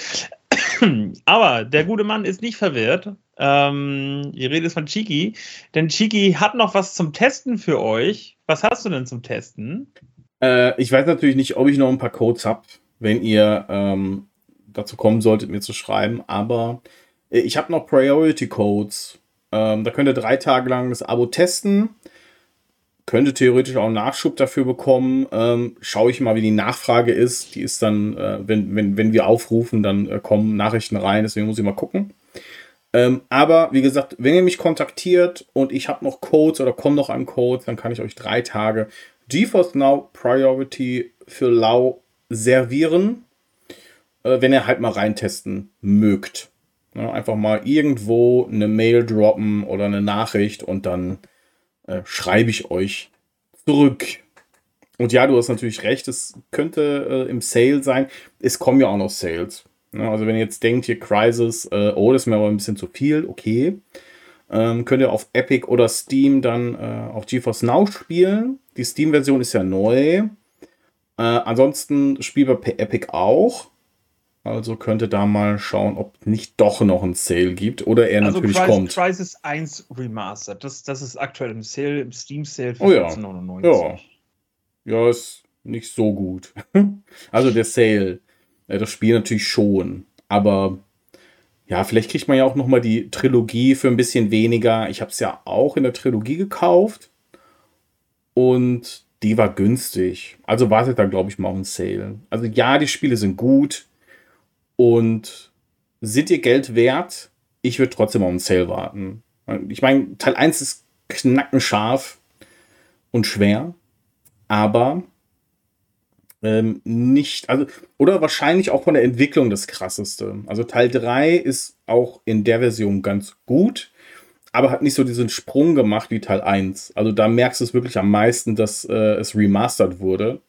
Aber der gute Mann ist nicht verwirrt. Ähm, die Rede von Chiki, denn Chiki hat noch was zum Testen für euch. Was hast du denn zum Testen? Äh, ich weiß natürlich nicht, ob ich noch ein paar Codes habe, wenn ihr ähm, dazu kommen solltet, mir zu schreiben, aber äh, ich habe noch Priority Codes. Ähm, da könnt ihr drei Tage lang das Abo testen. Könnte theoretisch auch einen Nachschub dafür bekommen. Ähm, schaue ich mal, wie die Nachfrage ist. Die ist dann, äh, wenn, wenn, wenn wir aufrufen, dann äh, kommen Nachrichten rein. Deswegen muss ich mal gucken. Ähm, aber wie gesagt, wenn ihr mich kontaktiert und ich habe noch Codes oder komme noch an Codes, dann kann ich euch drei Tage GeForce Now Priority für Lau servieren, wenn ihr halt mal reintesten mögt. Ja, einfach mal irgendwo eine Mail droppen oder eine Nachricht und dann äh, schreibe ich euch zurück. Und ja, du hast natürlich recht, es könnte äh, im Sale sein. Es kommen ja auch noch Sales. Ja, also wenn ihr jetzt denkt, hier Crisis, äh, oh, das ist mir aber ein bisschen zu viel, okay. Ähm, könnt ihr auf Epic oder Steam dann äh, auf GeForce Now spielen. Die Steam-Version ist ja neu. Äh, ansonsten spielbar per Epic auch. Also könnte da mal schauen, ob nicht doch noch ein Sale gibt oder er also natürlich Crisis, kommt. Crisis 1 Remastered. Das, das ist aktuell im Sale, im Steam Sale für oh ja. 14,99. Ja. ja, ist nicht so gut. also der Sale. Das Spiel natürlich schon. Aber ja, vielleicht kriegt man ja auch noch mal die Trilogie für ein bisschen weniger. Ich habe es ja auch in der Trilogie gekauft. Und die war günstig. Also wartet da, glaube ich, mal auf einen Sale. Also ja, die Spiele sind gut. Und sind ihr Geld wert? Ich würde trotzdem auf einen Sale warten. Ich meine, Teil 1 ist knackenscharf und schwer. Aber ähm, nicht, also, oder wahrscheinlich auch von der Entwicklung das krasseste. Also Teil 3 ist auch in der Version ganz gut, aber hat nicht so diesen Sprung gemacht wie Teil 1. Also da merkst du es wirklich am meisten, dass äh, es remastered wurde.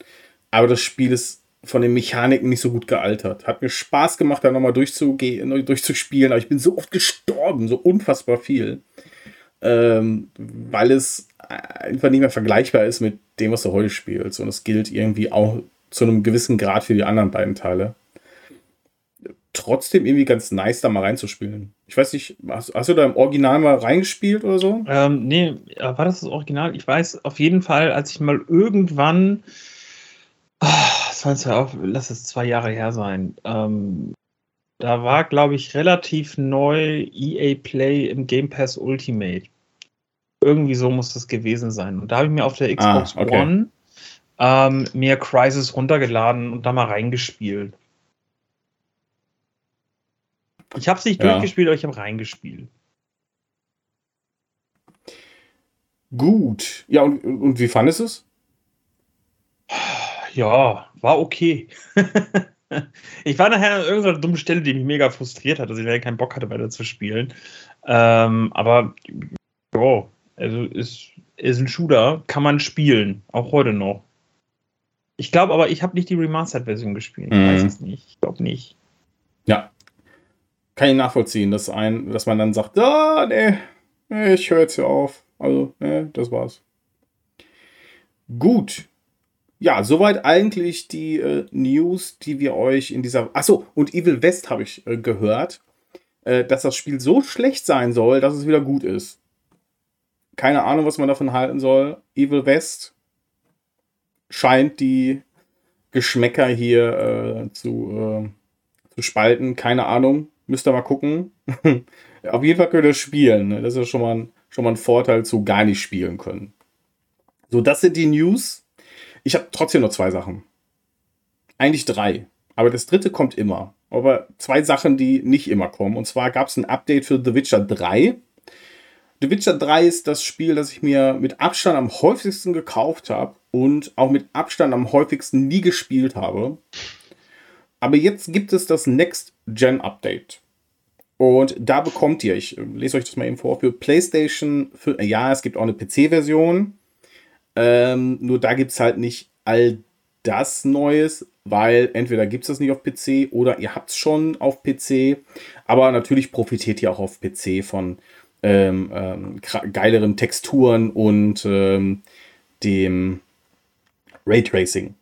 Aber das Spiel ist von den Mechaniken nicht so gut gealtert. Hat mir Spaß gemacht, da nochmal durchzugehen, durchzuspielen, aber ich bin so oft gestorben, so unfassbar viel. Ähm, weil es einfach nicht mehr vergleichbar ist mit dem, was du heute spielst. Und es gilt irgendwie auch zu einem gewissen Grad für die anderen beiden Teile. Trotzdem irgendwie ganz nice, da mal reinzuspielen. Ich weiß nicht, hast, hast du da im Original mal reingespielt oder so? Ähm, nee, war das das Original? Ich weiß auf jeden Fall, als ich mal irgendwann, oh, jetzt ja auch, lass es zwei Jahre her sein, ähm, da war, glaube ich, relativ neu EA Play im Game Pass Ultimate. Irgendwie so muss das gewesen sein. Und da habe ich mir auf der Xbox ah, okay. One ähm, mir Crisis runtergeladen und da mal reingespielt. Ich habe es nicht ja. durchgespielt, aber ich habe reingespielt. Gut. Ja, und, und wie fandest du es? Ja, war okay. ich war nachher an irgendeiner dummen Stelle, die mich mega frustriert hat, dass ich leider keinen Bock hatte, weiter zu spielen. Ähm, aber, ja, also ist, ist ein Shooter, kann man spielen, auch heute noch. Ich glaube aber, ich habe nicht die Remastered-Version gespielt. Ich mhm. weiß es nicht. Ich glaube nicht. Ja. Kann ich nachvollziehen, dass, ein, dass man dann sagt, ah, nee, nee ich höre jetzt hier auf. Also, nee, das war's. Gut. Ja, soweit eigentlich die äh, News, die wir euch in dieser. Achso, und Evil West habe ich äh, gehört, äh, dass das Spiel so schlecht sein soll, dass es wieder gut ist. Keine Ahnung, was man davon halten soll. Evil West scheint die Geschmäcker hier äh, zu, äh, zu spalten. Keine Ahnung. Müsst ihr mal gucken. Auf jeden Fall könnt ihr spielen. Ne? Das ist schon mal, ein, schon mal ein Vorteil zu gar nicht spielen können. So, das sind die News. Ich habe trotzdem noch zwei Sachen. Eigentlich drei. Aber das dritte kommt immer. Aber zwei Sachen, die nicht immer kommen. Und zwar gab es ein Update für The Witcher 3. The Witcher 3 ist das Spiel, das ich mir mit Abstand am häufigsten gekauft habe und auch mit Abstand am häufigsten nie gespielt habe. Aber jetzt gibt es das Next Gen Update. Und da bekommt ihr, ich lese euch das mal eben vor, für PlayStation, für, ja, es gibt auch eine PC-Version. Ähm, nur da gibt es halt nicht all das Neues, weil entweder gibt es das nicht auf PC oder ihr habt es schon auf PC. Aber natürlich profitiert ihr auch auf PC von ähm, ähm, geileren Texturen und ähm, dem Raytracing.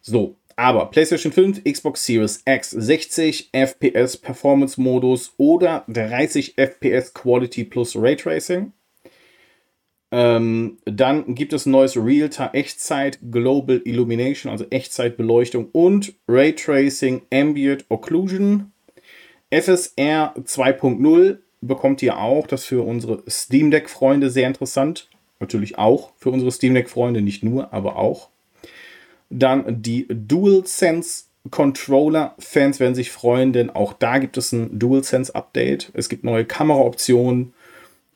So, Aber PlayStation 5, Xbox Series X 60 FPS Performance Modus oder 30 FPS Quality plus Raytracing. Ähm, dann gibt es ein neues Realtime Echtzeit Global Illumination, also Echtzeitbeleuchtung und Raytracing Ambient Occlusion. FSR 2.0 bekommt ihr auch, das für unsere Steam Deck Freunde sehr interessant. Natürlich auch für unsere Steam Deck Freunde, nicht nur, aber auch. Dann die DualSense Controller. Fans werden sich freuen, denn auch da gibt es ein DualSense Update. Es gibt neue Kameraoptionen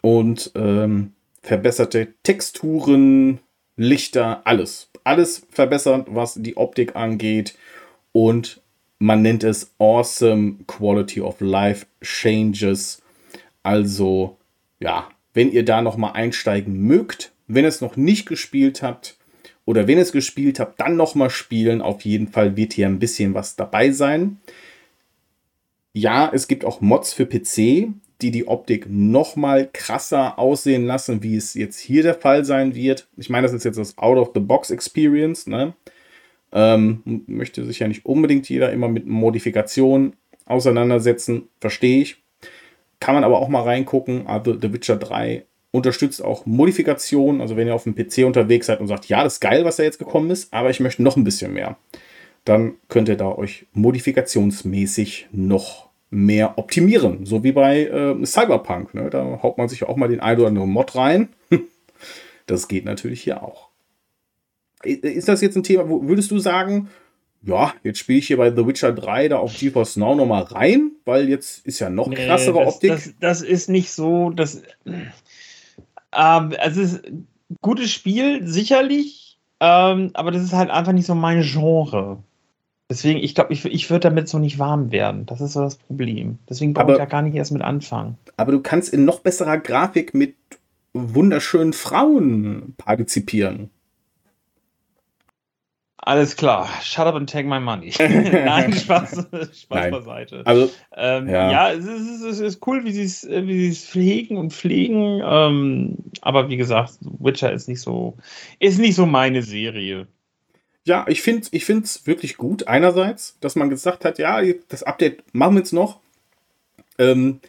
und ähm, verbesserte Texturen, Lichter, alles. Alles verbessert, was die Optik angeht. Und man nennt es Awesome Quality of Life Changes. Also, ja, wenn ihr da noch mal einsteigen mögt, wenn ihr es noch nicht gespielt habt oder wenn ihr es gespielt habt, dann noch mal spielen. Auf jeden Fall wird hier ein bisschen was dabei sein. Ja, es gibt auch Mods für PC die die Optik noch mal krasser aussehen lassen, wie es jetzt hier der Fall sein wird. Ich meine, das ist jetzt das Out-of-the-Box-Experience. Ne? Ähm, möchte sich ja nicht unbedingt jeder immer mit Modifikationen auseinandersetzen, verstehe ich. Kann man aber auch mal reingucken. Also The Witcher 3 unterstützt auch Modifikationen. Also wenn ihr auf dem PC unterwegs seid und sagt, ja, das ist geil, was da jetzt gekommen ist, aber ich möchte noch ein bisschen mehr, dann könnt ihr da euch modifikationsmäßig noch mehr optimieren. So wie bei äh, Cyberpunk. Ne? Da haut man sich auch mal den ein oder anderen Mod rein. das geht natürlich hier auch. Ist das jetzt ein Thema, wo würdest du sagen, ja, jetzt spiele ich hier bei The Witcher 3 da auf GeForce Now nochmal rein, weil jetzt ist ja noch krassere nee, das, Optik. Das, das, ist nicht so, das, ähm, also es ist ein gutes Spiel, sicherlich, ähm, aber das ist halt einfach nicht so mein Genre. Deswegen, ich glaube, ich, ich würde damit so nicht warm werden. Das ist so das Problem. Deswegen brauche ich da gar nicht erst mit anfangen. Aber du kannst in noch besserer Grafik mit wunderschönen Frauen partizipieren. Alles klar. Shut up and take my money. Nein, Spaß, Spaß Nein. beiseite. Also, ähm, ja, ja es, ist, es, ist, cool, wie sie es wie pflegen und pflegen. Ähm, aber wie gesagt, Witcher ist nicht so, ist nicht so meine Serie. Ja, ich finde ich wirklich gut. Einerseits, dass man gesagt hat, ja, das Update machen wir jetzt noch. Ähm,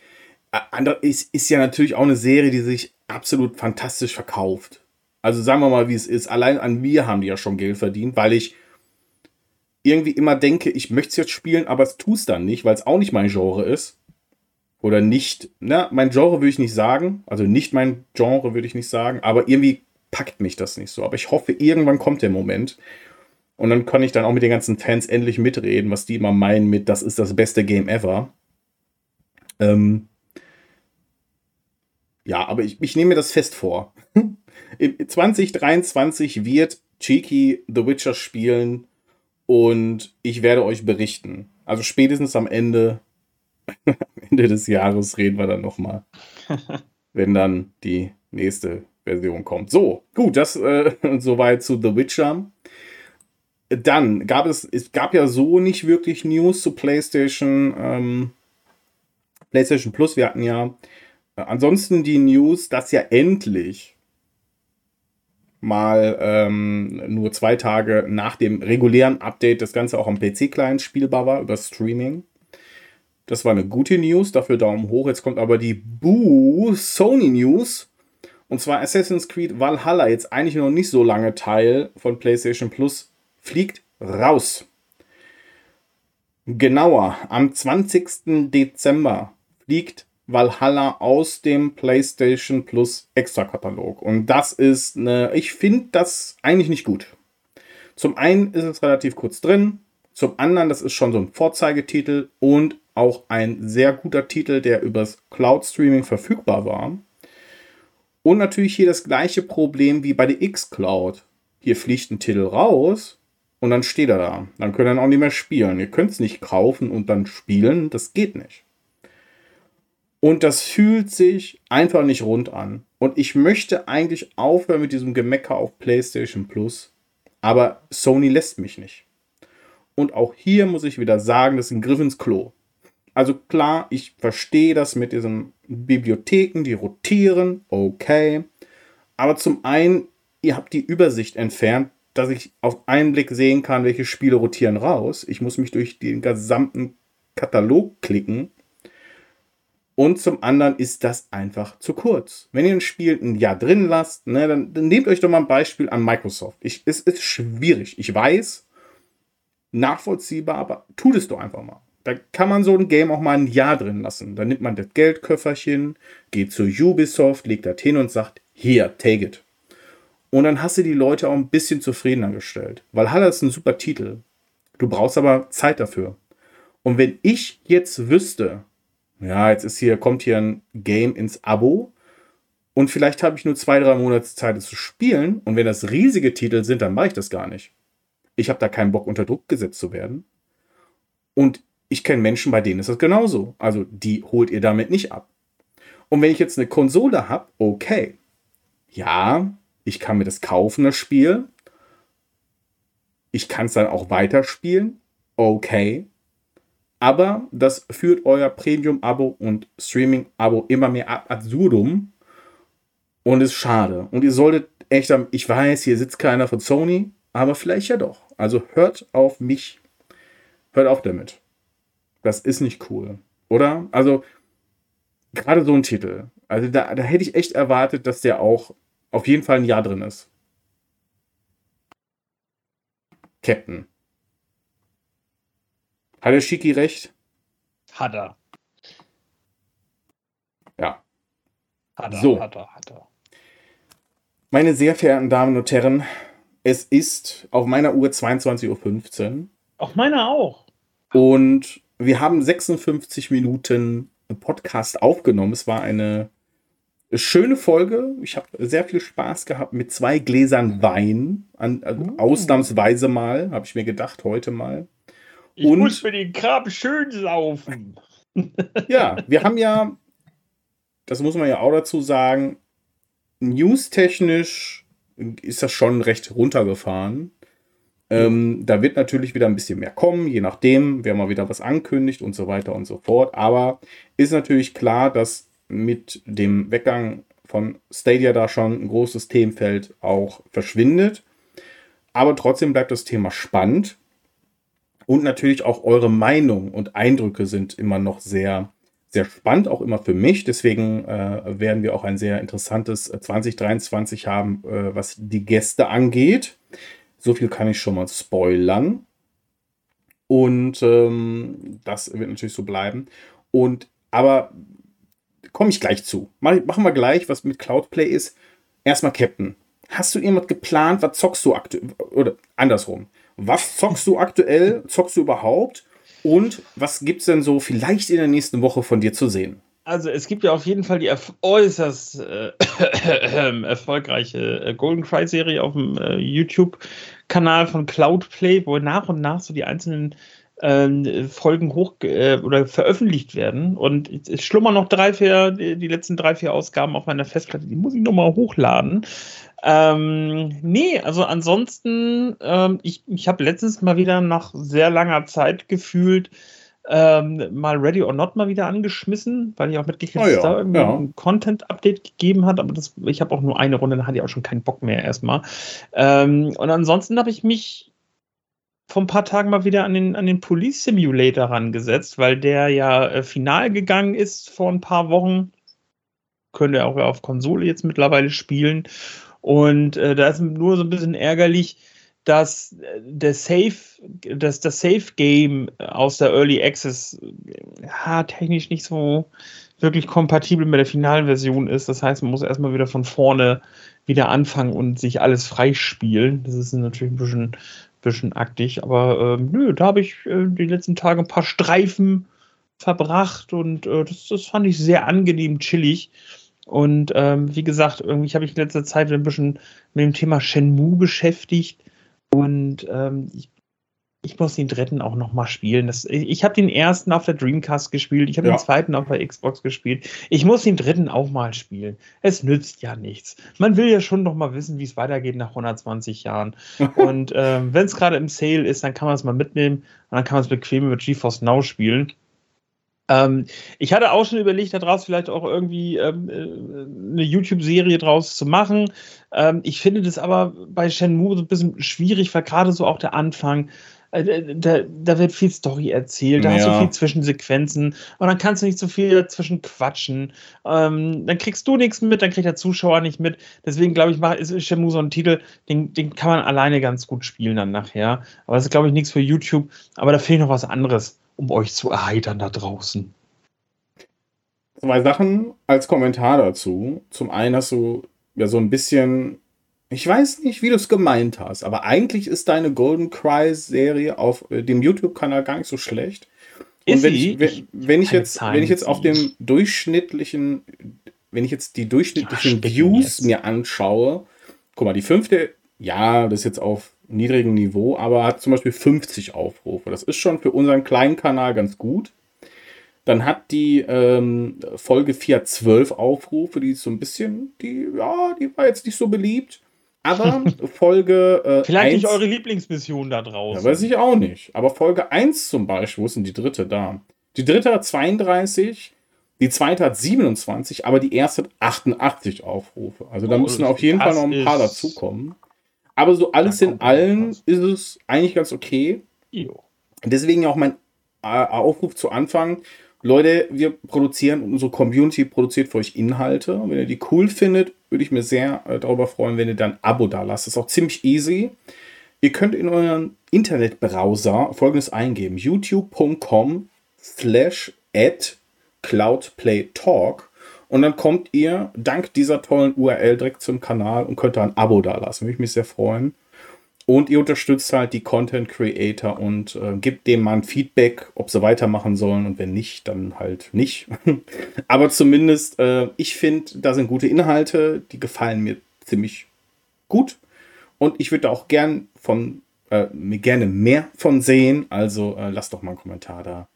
ist, ist ja natürlich auch eine Serie, die sich absolut fantastisch verkauft. Also sagen wir mal, wie es ist. Allein an mir haben die ja schon Geld verdient, weil ich irgendwie immer denke, ich möchte es jetzt spielen, aber es tue es dann nicht, weil es auch nicht mein Genre ist. Oder nicht, na, mein Genre würde ich nicht sagen. Also nicht mein Genre würde ich nicht sagen, aber irgendwie packt mich das nicht so. Aber ich hoffe, irgendwann kommt der Moment, und dann kann ich dann auch mit den ganzen Fans endlich mitreden, was die immer meinen mit, das ist das beste Game ever. Ähm ja, aber ich, ich nehme mir das fest vor. 2023 wird Cheeky The Witcher spielen und ich werde euch berichten. Also spätestens am Ende, Ende des Jahres reden wir dann nochmal, wenn dann die nächste Version kommt. So, gut, das äh, soweit zu The Witcher. Dann gab es, es gab ja so nicht wirklich News zu PlayStation, ähm, PlayStation Plus. Wir hatten ja äh, ansonsten die News, dass ja endlich mal ähm, nur zwei Tage nach dem regulären Update das Ganze auch am PC-Client spielbar war über Streaming. Das war eine gute News, dafür Daumen hoch. Jetzt kommt aber die Boo Sony News. Und zwar Assassin's Creed Valhalla, jetzt eigentlich noch nicht so lange Teil von PlayStation Plus, fliegt raus. Genauer, am 20. Dezember fliegt Valhalla aus dem PlayStation Plus Extra-Katalog. Und das ist eine, ich finde das eigentlich nicht gut. Zum einen ist es relativ kurz drin, zum anderen, das ist schon so ein Vorzeigetitel und auch ein sehr guter Titel, der übers Cloud Streaming verfügbar war. Und natürlich hier das gleiche Problem wie bei der X-Cloud. Hier fliegt ein Titel raus und dann steht er da. Dann könnt ihr dann auch nicht mehr spielen. Ihr könnt es nicht kaufen und dann spielen. Das geht nicht. Und das fühlt sich einfach nicht rund an. Und ich möchte eigentlich aufhören mit diesem Gemecker auf PlayStation Plus. Aber Sony lässt mich nicht. Und auch hier muss ich wieder sagen, das ist ein Griff ins Klo. Also klar, ich verstehe das mit diesen Bibliotheken, die rotieren, okay. Aber zum einen, ihr habt die Übersicht entfernt dass ich auf einen Blick sehen kann, welche Spiele rotieren raus. Ich muss mich durch den gesamten Katalog klicken. Und zum anderen ist das einfach zu kurz. Wenn ihr ein Spiel ein Jahr drin lasst, ne, dann, dann nehmt euch doch mal ein Beispiel an Microsoft. Ich, es ist schwierig. Ich weiß, nachvollziehbar, aber tut es doch einfach mal. Da kann man so ein Game auch mal ein Jahr drin lassen. Dann nimmt man das Geldköfferchen, geht zu Ubisoft, legt das hin und sagt, hier, take it. Und dann hast du die Leute auch ein bisschen zufriedener gestellt. Weil Halle ist ein super Titel. Du brauchst aber Zeit dafür. Und wenn ich jetzt wüsste, ja, jetzt ist hier, kommt hier ein Game ins Abo und vielleicht habe ich nur zwei, drei Monate Zeit, es zu spielen und wenn das riesige Titel sind, dann mache ich das gar nicht. Ich habe da keinen Bock, unter Druck gesetzt zu werden. Und ich kenne Menschen, bei denen ist das genauso. Also die holt ihr damit nicht ab. Und wenn ich jetzt eine Konsole habe, okay. Ja, ich kann mir das kaufen, das Spiel. Ich kann es dann auch weiterspielen. Okay. Aber das führt euer Premium-Abo und Streaming-Abo immer mehr ab absurdum und ist schade. Und ihr solltet echt, ich weiß, hier sitzt keiner von Sony, aber vielleicht ja doch. Also hört auf mich. Hört auf damit. Das ist nicht cool. Oder? Also, gerade so ein Titel. Also, da, da hätte ich echt erwartet, dass der auch auf jeden Fall ein Jahr drin ist. Captain. Hat der Shiki recht? Hat er. Ja. Hat er, so. hat er, hat er. Meine sehr verehrten Damen und Herren, es ist auf meiner Uhr 22.15 Uhr. Auf meiner auch. Und wir haben 56 Minuten Podcast aufgenommen. Es war eine schöne Folge. Ich habe sehr viel Spaß gehabt mit zwei Gläsern Wein. An, also Uh. Ausnahmsweise mal, habe ich mir gedacht, heute mal. Ich Und- muss mir den Kram schön saufen. Ja, wir haben ja, das muss man ja auch dazu sagen, newstechnisch ist das schon recht runtergefahren. Ähm, da wird natürlich wieder ein bisschen mehr kommen, je nachdem, wer mal wieder was ankündigt und so weiter und so fort. Aber ist natürlich klar, dass mit dem Weggang von Stadia da schon ein großes Themenfeld auch verschwindet. Aber trotzdem bleibt das Thema spannend. Und natürlich auch eure Meinung und Eindrücke sind immer noch sehr, sehr spannend, auch immer für mich. Deswegen äh, werden wir auch ein sehr interessantes äh, 2023 haben, äh, was die Gäste angeht. So viel kann ich schon mal spoilern. Und ähm, das wird natürlich so bleiben. Und aber komme ich gleich zu. Mach- Machen wir gleich, was mit Cloudplay ist. Erstmal Captain. Hast du irgendwas geplant? Was zockst du aktuell? Oder andersrum. Was zockst du aktuell? Zockst du überhaupt? Und was gibt es denn so vielleicht in der nächsten Woche von dir zu sehen? Also es gibt ja auf jeden Fall die äußerst äh, erfolgreiche äh, Golden Cry Serie auf dem äh, YouTube-Kanal von Cloudplay, wo nach und nach so die einzelnen ähm, Folgen hoch äh, oder veröffentlicht werden. Und es schlummern noch drei, vier, die letzten drei, vier Ausgaben auf meiner Festplatte, die muss ich nochmal hochladen. Ähm, nee, also ansonsten, ähm, ich, ich habe letztens mal wieder nach sehr langer Zeit gefühlt ähm, mal Ready or Not mal wieder angeschmissen, weil ich auch mitgekriegt Oh habe, ja, dass da irgendwie ja. ein Content-Update gegeben hat, aber das, ich habe auch nur eine Runde, dann hatte ich auch schon keinen Bock mehr erstmal. Ähm, und ansonsten habe ich mich vor ein paar Tagen mal wieder an den, an den Police Simulator rangesetzt, weil der ja äh, final gegangen ist vor ein paar Wochen. Könnt ihr auch auf Konsole jetzt mittlerweile spielen. Und äh, da ist nur so ein bisschen ärgerlich, dass äh, der Safe, dass das Safe Game aus der Early Access ja, technisch nicht so wirklich kompatibel mit der finalen Version ist. Das heißt, man muss erstmal wieder von vorne wieder anfangen und sich alles freispielen. Das ist natürlich ein bisschen, bisschen aktig, aber ähm, nö, da habe ich äh, die letzten Tage ein paar Streifen verbracht und äh, das, das fand ich sehr angenehm chillig. Und ähm, wie gesagt, irgendwie habe ich in letzter Zeit ein bisschen mit dem Thema Shenmue beschäftigt und ähm, ich, ich muss den dritten auch noch mal spielen. Das, ich ich habe den ersten auf der Dreamcast gespielt, ich habe Ja. den zweiten auf der Xbox gespielt. Ich muss den dritten auch mal spielen. Es nützt ja nichts. Man will ja schon noch mal wissen, wie es weitergeht nach 120 Jahren. und ähm, wenn es gerade im Sale ist, dann kann man es mal mitnehmen und dann kann man es bequem über GeForce Now spielen. Ähm, ich hatte auch schon überlegt, daraus vielleicht auch irgendwie ähm, äh, eine YouTube-Serie draus zu machen. Ähm, ich finde das aber bei Shenmue so ein bisschen schwierig, weil gerade so auch der Anfang, da, da, wird viel Story erzählt, da ja. hast du viel Zwischensequenzen und dann kannst du nicht so viel dazwischen quatschen. Ähm, dann kriegst du nichts mit, dann kriegt der Zuschauer nicht mit. Deswegen glaube ich, ist Shenmue so ein Titel, den, den kann man alleine ganz gut spielen dann nachher. Aber das ist, glaube ich, nichts für YouTube. Aber da fehlt noch was anderes um euch zu erheitern da draußen. Zwei Sachen als Kommentar dazu. Zum einen hast du ja so ein bisschen, ich weiß nicht, wie du es gemeint hast, aber eigentlich ist deine Golden Cry Serie auf äh, dem YouTube-Kanal gar nicht so schlecht. Und wenn ich, wenn, wenn ich jetzt, wenn ich jetzt auf dem durchschnittlichen, wenn ich jetzt die durchschnittlichen ja, Views jetzt. mir anschaue, guck mal, die fünfte, ja, das ist jetzt auf niedrigem Niveau, aber hat zum Beispiel 50 Aufrufe. Das ist schon für unseren kleinen Kanal ganz gut. Dann hat die ähm, Folge 4 12 Aufrufe, die ist so ein bisschen, die, ja, die war jetzt nicht so beliebt. Aber Folge. Äh, Vielleicht 1, nicht eure Lieblingsmission da draußen. Ja, weiß ich auch nicht. Aber Folge 1 zum Beispiel, wo ist denn die dritte da? Die dritte hat 32, die zweite hat 27, aber die erste hat 88 Aufrufe. Also da oh, müssen auf jeden Fall noch ein paar dazukommen. Aber so alles in allem ist es eigentlich ganz okay. Jo. Deswegen auch mein äh, Aufruf zu Anfang. Leute, wir produzieren, unsere Community produziert für euch Inhalte. Und wenn ihr die cool findet, würde ich mir sehr äh, darüber freuen, wenn ihr dann ein Abo da lasst. Das ist auch ziemlich easy. Ihr könnt in euren Internetbrowser folgendes eingeben: youtube.com slash at cloudplaytalk und dann kommt ihr dank dieser tollen URL direkt zum Kanal und könnt da ein Abo da lassen. Würde ich mich sehr freuen. Und ihr unterstützt halt die Content Creator und äh, gibt dem mal ein Feedback, ob sie weitermachen sollen. Und wenn nicht, dann halt nicht. Aber zumindest, äh, ich finde, da sind gute Inhalte, die gefallen mir ziemlich gut. Und ich würde auch gern von, äh, mir gerne mehr von sehen. Also äh, lasst doch mal einen Kommentar da.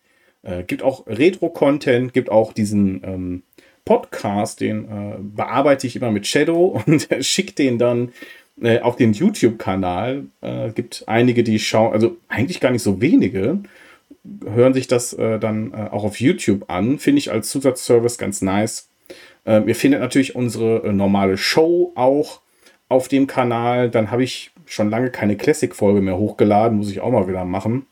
Äh, gibt auch Retro-Content, gibt auch diesen ähm, Podcast, den äh, bearbeite ich immer mit Shadow und schicke den dann äh, auf den YouTube-Kanal. Äh, gibt einige, die schauen, also eigentlich gar nicht so wenige, hören sich das äh, dann äh, auch auf YouTube an. Finde ich als Zusatzservice ganz nice. Ähm, ihr findet natürlich unsere äh, normale Show auch auf dem Kanal. Dann habe ich schon lange keine Classic-Folge mehr hochgeladen, muss ich auch mal wieder machen.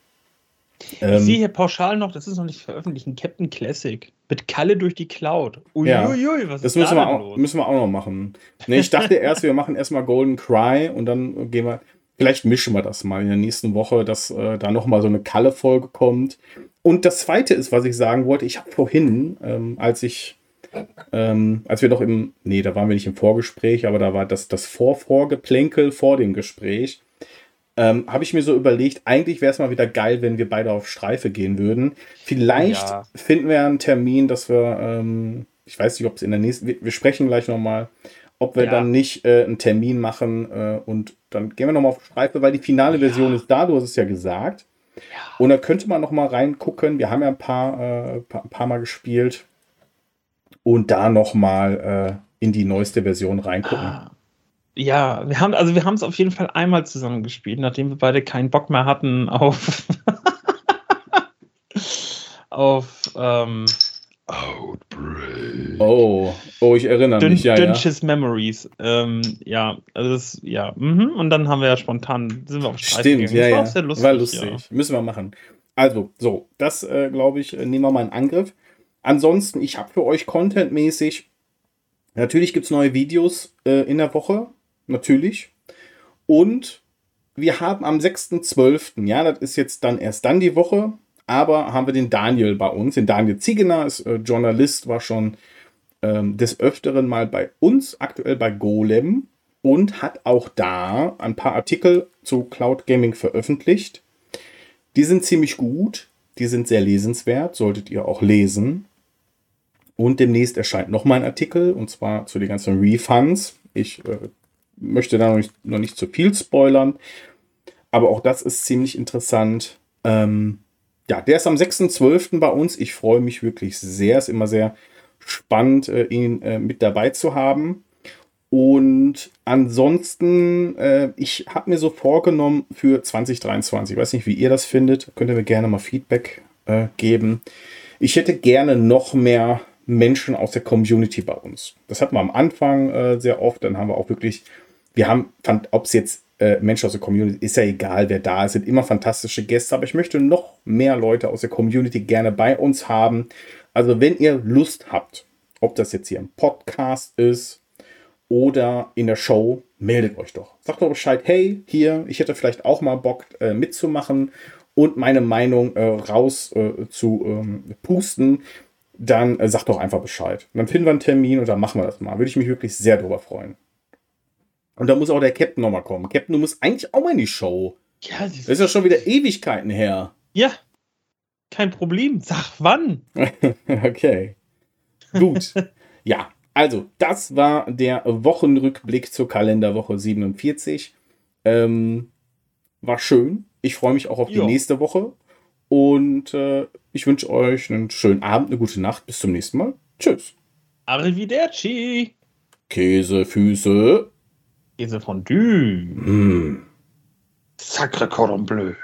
Ähm, ich sehe hier pauschal noch, das ist noch nicht veröffentlicht, ein Captain Classic. Mit Kalle durch die Cloud. Uiuiui, ja, was das ist müssen, da wir auch, müssen wir auch noch machen. Nee, ich dachte erst, wir machen erstmal Golden Cry und dann gehen wir. Vielleicht mischen wir das mal in der nächsten Woche, dass äh, da nochmal so eine Kalle-Folge kommt. Und das zweite ist, was ich sagen wollte, ich habe vorhin, ähm, als ich, ähm, als wir noch im, nee, da waren wir nicht im Vorgespräch, aber da war das, das Vorvorgeplänkel vor dem Gespräch ähm, habe ich mir so überlegt, eigentlich wäre es mal wieder geil, wenn wir beide auf Streife gehen würden. Vielleicht ja. finden wir einen Termin, dass wir, ähm, ich weiß nicht, ob es in der nächsten, wir, wir sprechen gleich nochmal, ob wir ja. dann nicht äh, einen Termin machen äh, und dann gehen wir nochmal auf Streife, weil die finale ja. Version ist da, du hast es ja gesagt. Und da könnte man nochmal reingucken. Wir haben ja ein paar, äh, paar, paar Mal gespielt. Und da nochmal äh, in die neueste Version reingucken. Ah. Ja, wir haben, also wir haben es auf jeden Fall einmal zusammen gespielt, nachdem wir beide keinen Bock mehr hatten auf auf ähm, Outbreak. Oh, oh, ich erinnere Dün mich, ja. Dünches ja. Memories. Ähm, ja, also das, ja. Mhm. Und dann haben wir ja spontan, sind wir auf Streit Stimmt, gegangen. ja, das war ja. sehr lustig. War lustig. Ja. Müssen wir machen. Also, so, das äh, glaube ich, äh, nehmen wir mal in Angriff. Ansonsten, ich habe für euch contentmäßig, natürlich gibt es neue Videos äh, in der Woche natürlich. Und wir haben am 6.12., ja, das ist jetzt dann erst dann die Woche, aber haben wir den Daniel bei uns. Den Daniel Ziegener ist äh, Journalist, war schon ähm, des Öfteren mal bei uns, aktuell bei Golem und hat auch da ein paar Artikel zu Cloud Gaming veröffentlicht. Die sind ziemlich gut, die sind sehr lesenswert, solltet ihr auch lesen. Und demnächst erscheint noch mal ein Artikel, und zwar zu den ganzen Refunds. Ich äh, möchte da noch nicht, noch nicht zu viel spoilern. Aber auch das ist ziemlich interessant. Ähm, ja, der ist am 6.12. bei uns. Ich freue mich wirklich sehr. Ist immer sehr spannend, äh, ihn äh, mit dabei zu haben. Und ansonsten, äh, ich habe mir so vorgenommen für 2023, ich weiß nicht, wie ihr das findet, könnt ihr mir gerne mal Feedback äh, geben. ich hätte gerne noch mehr Menschen aus der Community bei uns. Das hatten wir am Anfang äh, sehr oft. Dann haben wir auch wirklich, wir haben, ob es jetzt äh, Menschen aus der Community, ist ja egal, wer da ist, sind immer fantastische Gäste, aber ich möchte noch mehr Leute aus der Community gerne bei uns haben. Also wenn ihr Lust habt, ob das jetzt hier ein Podcast ist oder in der Show, meldet euch doch. Sagt doch Bescheid, hey, hier, ich hätte vielleicht auch mal Bock äh, mitzumachen und meine Meinung äh, raus äh, zu ähm, pusten, dann äh, sagt doch einfach Bescheid. dann finden wir einen Termin und dann machen wir das mal. Würde ich mich wirklich sehr drüber freuen. Und da muss auch der Captain nochmal kommen. Captain, du musst eigentlich auch mal in die Show. Ja, das ist ja schon wieder Ewigkeiten her. Ja, kein Problem. Sag wann. okay. Gut. ja, also, das war der Wochenrückblick zur Kalenderwoche 47. Ähm, war schön. Ich freue mich auch auf jo. die nächste Woche. Und äh, ich wünsche euch einen schönen Abend, eine gute Nacht. Bis zum nächsten Mal. Tschüss. Arrivederci. Käsefüße. Käsefondue. Mm. Sacre Cordon Bleu.